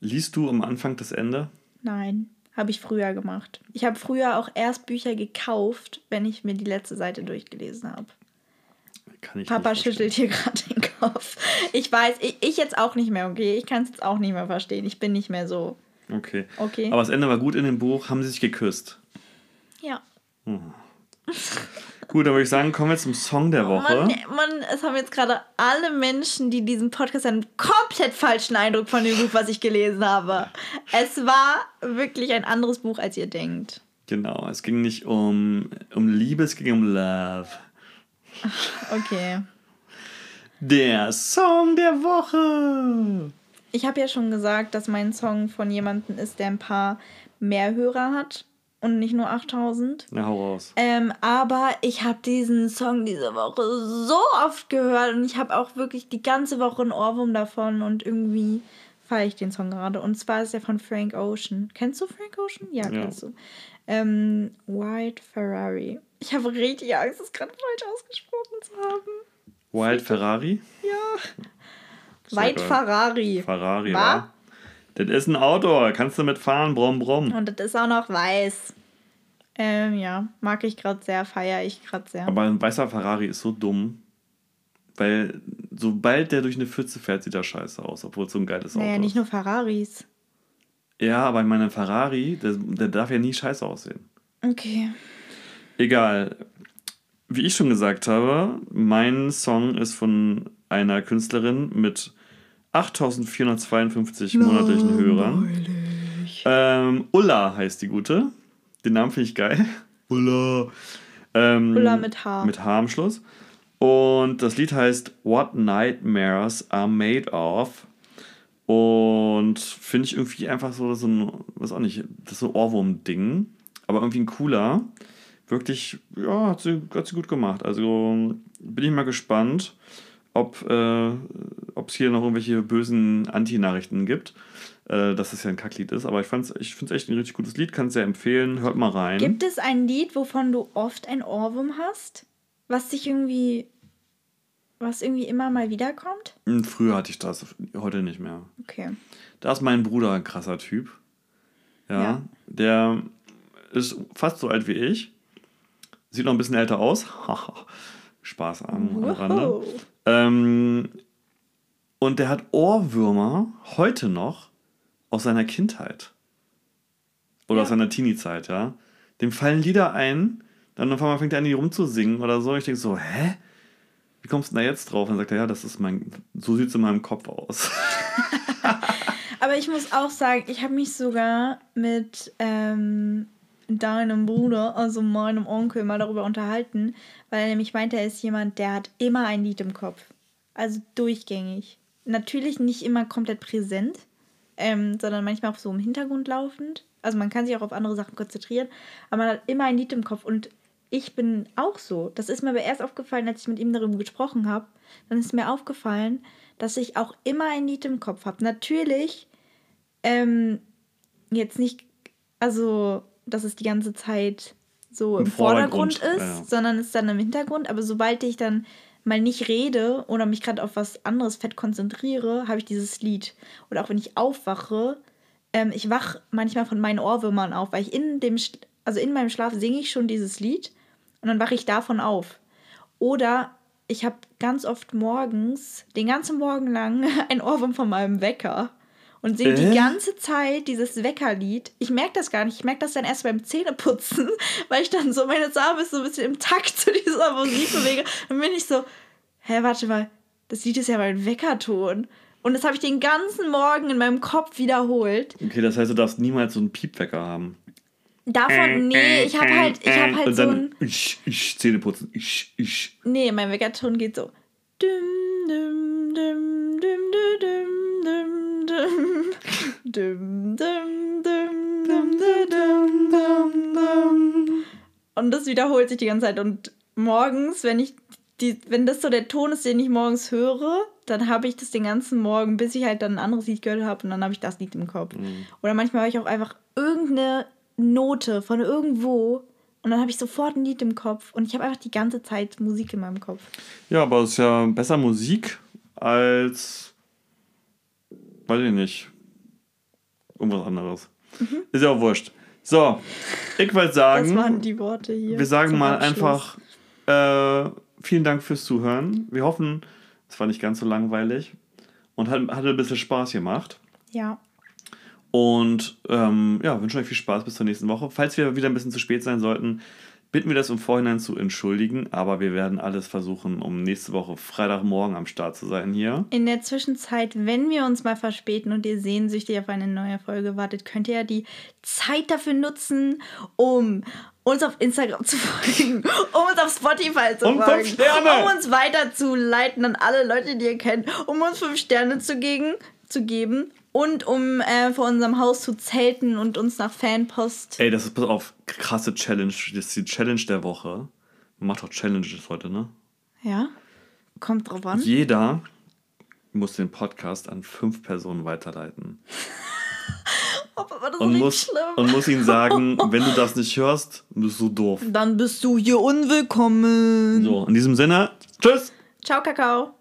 Liest du am Anfang das Ende? nein, habe ich früher gemacht. Ich habe früher auch erst Bücher gekauft, wenn ich mir die letzte Seite durchgelesen habe. Kann ich Papa schüttelt hier gerade den Kopf. Ich weiß, ich, ich jetzt auch nicht mehr, okay? Ich kann es jetzt auch nicht mehr verstehen. Ich bin nicht mehr so. Okay. Okay. Aber das Ende war gut in dem Buch, haben sie sich geküsst. Ja. Gut, dann würde ich sagen, kommen wir zum Song der Woche. Mann, Mann, es haben jetzt gerade alle Menschen, die diesen Podcast einen komplett falschen Eindruck von dem Buch, was ich gelesen habe. Es war wirklich ein anderes Buch, als ihr denkt. Genau, es ging nicht um, um Liebe, es ging um Love. Okay. Der Song der Woche. Ich habe ja schon gesagt, dass mein Song von jemandem ist, der ein paar mehr Hörer hat und nicht nur 8000. Na, hau raus. Ähm, aber ich habe diesen Song diese Woche so oft gehört und ich habe auch wirklich die ganze Woche einen Ohrwurm davon und irgendwie feiere ich den Song gerade. Und zwar ist er von Frank Ocean. Kennst du Frank Ocean? Ja, Ja. kennst du. Ähm, White Ferrari. Ich habe richtig Angst, es gerade falsch ausgesprochen zu haben. Wild Ferrari? Ja. Geil. Ferrari. Ferrari, Wa? ja. Das ist ein Auto, kannst du mitfahren, brumm, brumm. Und das ist auch noch weiß. Ähm, ja, mag ich gerade sehr, feiere ich gerade sehr. Aber ein weißer Ferrari ist so dumm, weil sobald der durch eine Pfütze fährt, sieht er scheiße aus, obwohl es so ein geiles Auto naja, ist. nicht nur Ferraris. Ja, aber ich meine, Ferrari, der, der darf ja nie scheiße aussehen. Okay. Egal. Wie ich schon gesagt habe, mein Song ist von einer Künstlerin mit 8452 monatlichen Hörern. Ähm, Ulla heißt die gute. Den Namen finde ich geil. Ulla. Ähm, Ulla mit H. Mit H am Schluss. Und das Lied heißt What Nightmares Are Made Of. Und finde ich irgendwie einfach so, so ein, was auch nicht, das ist so ein Ohrwurm-Ding. Aber irgendwie ein cooler. Wirklich, ja, hat sie, hat sie gut gemacht. Also bin ich mal gespannt, ob äh, es hier noch irgendwelche bösen Anti-Nachrichten gibt. äh, dass es ja ein Kacklied ist. Aber ich, ich finde es echt ein richtig gutes Lied, kann es sehr empfehlen. Hört mal rein. Gibt es ein Lied, wovon du oft ein Ohrwurm hast? Was dich irgendwie. Was irgendwie immer mal wiederkommt? Hm, früher hatte ich das, heute nicht mehr. Okay. Da ist mein Bruder ein krasser Typ. Ja. ja. Der ist fast so alt wie ich. Sieht noch ein bisschen älter aus. Spaß am, am Rande. Ähm, und der hat Ohrwürmer heute noch aus seiner Kindheit. Oder ja. aus seiner Teenie-Zeit, ja. Dem fallen Lieder ein, dann auf einmal fängt er an, die rumzusingen oder so. Ich denke so, hä? Wie kommst du da jetzt drauf? Und dann sagt er, ja, das ist mein, so sieht es in meinem Kopf aus. Aber ich muss auch sagen, ich habe mich sogar mit ähm, deinem Bruder, also meinem Onkel, mal darüber unterhalten, weil er nämlich meinte, er ist jemand, der hat immer ein Lied im Kopf. Also durchgängig. Natürlich nicht immer komplett präsent, ähm, sondern manchmal auch so im Hintergrund laufend. Also man kann sich auch auf andere Sachen konzentrieren, aber man hat immer ein Lied im Kopf und ich bin auch so. Das ist mir aber erst aufgefallen, als ich mit ihm darüber gesprochen habe. Dann ist mir aufgefallen, dass ich auch immer ein Lied im Kopf habe. Natürlich ähm, jetzt nicht, also dass es die ganze Zeit so im, Im Vordergrund, Vordergrund, ist, ja. sondern ist dann im Hintergrund. Aber sobald ich dann mal nicht rede oder mich gerade auf was anderes fett konzentriere, habe ich dieses Lied. Oder auch wenn ich aufwache, ähm, ich wach manchmal von meinen Ohrwürmern auf, weil ich in dem, also in meinem Schlaf singe ich schon dieses Lied und dann wache ich davon auf. Oder ich habe ganz oft morgens, den ganzen Morgen lang, ein Ohrwurm von meinem Wecker und singe äh? die ganze Zeit dieses Weckerlied. Ich merke das gar nicht. Ich merke das dann erst beim Zähneputzen, weil ich dann so meine Zahme so ein bisschen im Takt zu dieser Musik bewege. Dann bin ich so, hä, warte mal, das Lied ist ja mein Weckerton. Und das habe ich den ganzen Morgen in meinem Kopf wiederholt. Okay, das heißt, du darfst niemals so einen Piepwecker haben. Davon, nee, ich habe halt, ich habe halt Und so ein... Ich, ich, Zähneputzen, ich, ich. Nee, mein Weckerton geht so... Dum, dum, dum, dum, dum, dum dum, dum, dum, dum. Und das wiederholt sich die ganze Zeit. Und morgens, wenn ich die, wenn das so der Ton ist, den ich morgens höre, dann habe ich das den ganzen Morgen, bis ich halt dann ein anderes Lied gehört habe und dann habe ich das Lied im Kopf. Mhm. Oder manchmal habe ich auch einfach irgendeine Note von irgendwo und dann habe ich sofort ein Lied im Kopf und ich habe einfach die ganze Zeit Musik in meinem Kopf. Ja, aber es ist ja besser Musik als weiß ich nicht. Irgendwas anderes. Mhm. Ist ja auch wurscht. So, ich wollte sagen. Das waren die Worte hier. Wir sagen mal einfach äh, vielen Dank fürs Zuhören. Wir hoffen, es war nicht ganz so langweilig und hat, hat ein bisschen Spaß gemacht. Ja. Und ähm, ja, wünsche euch viel Spaß bis zur nächsten Woche. Falls wir wieder ein bisschen zu spät sein sollten, bitten wir das im Vorhinein zu entschuldigen, aber wir werden alles versuchen, um nächste Woche Freitagmorgen am Start zu sein hier. In der Zwischenzeit, wenn wir uns mal verspäten und ihr sehnsüchtig auf eine neue Folge wartet, könnt ihr ja die Zeit dafür nutzen, um uns auf Instagram zu folgen, um uns auf Spotify zu um folgen, um uns weiterzuleiten an alle Leute, die ihr kennt, um uns fünf Sterne zu, gegen, zu geben und um äh, vor unserem Haus zu zelten und uns nach Fanpost. Ey, das ist pass auf, krasse Challenge. Das ist die Challenge der Woche. Man macht doch Challenges heute, ne? Ja. Kommt drauf an. Jeder muss den Podcast an fünf Personen weiterleiten. Das und, ist muss, schlimm. und muss ihnen sagen, wenn du das nicht hörst, bist du doof. Dann bist du hier unwillkommen. So, in diesem Sinne, tschüss. Ciao, Kakao.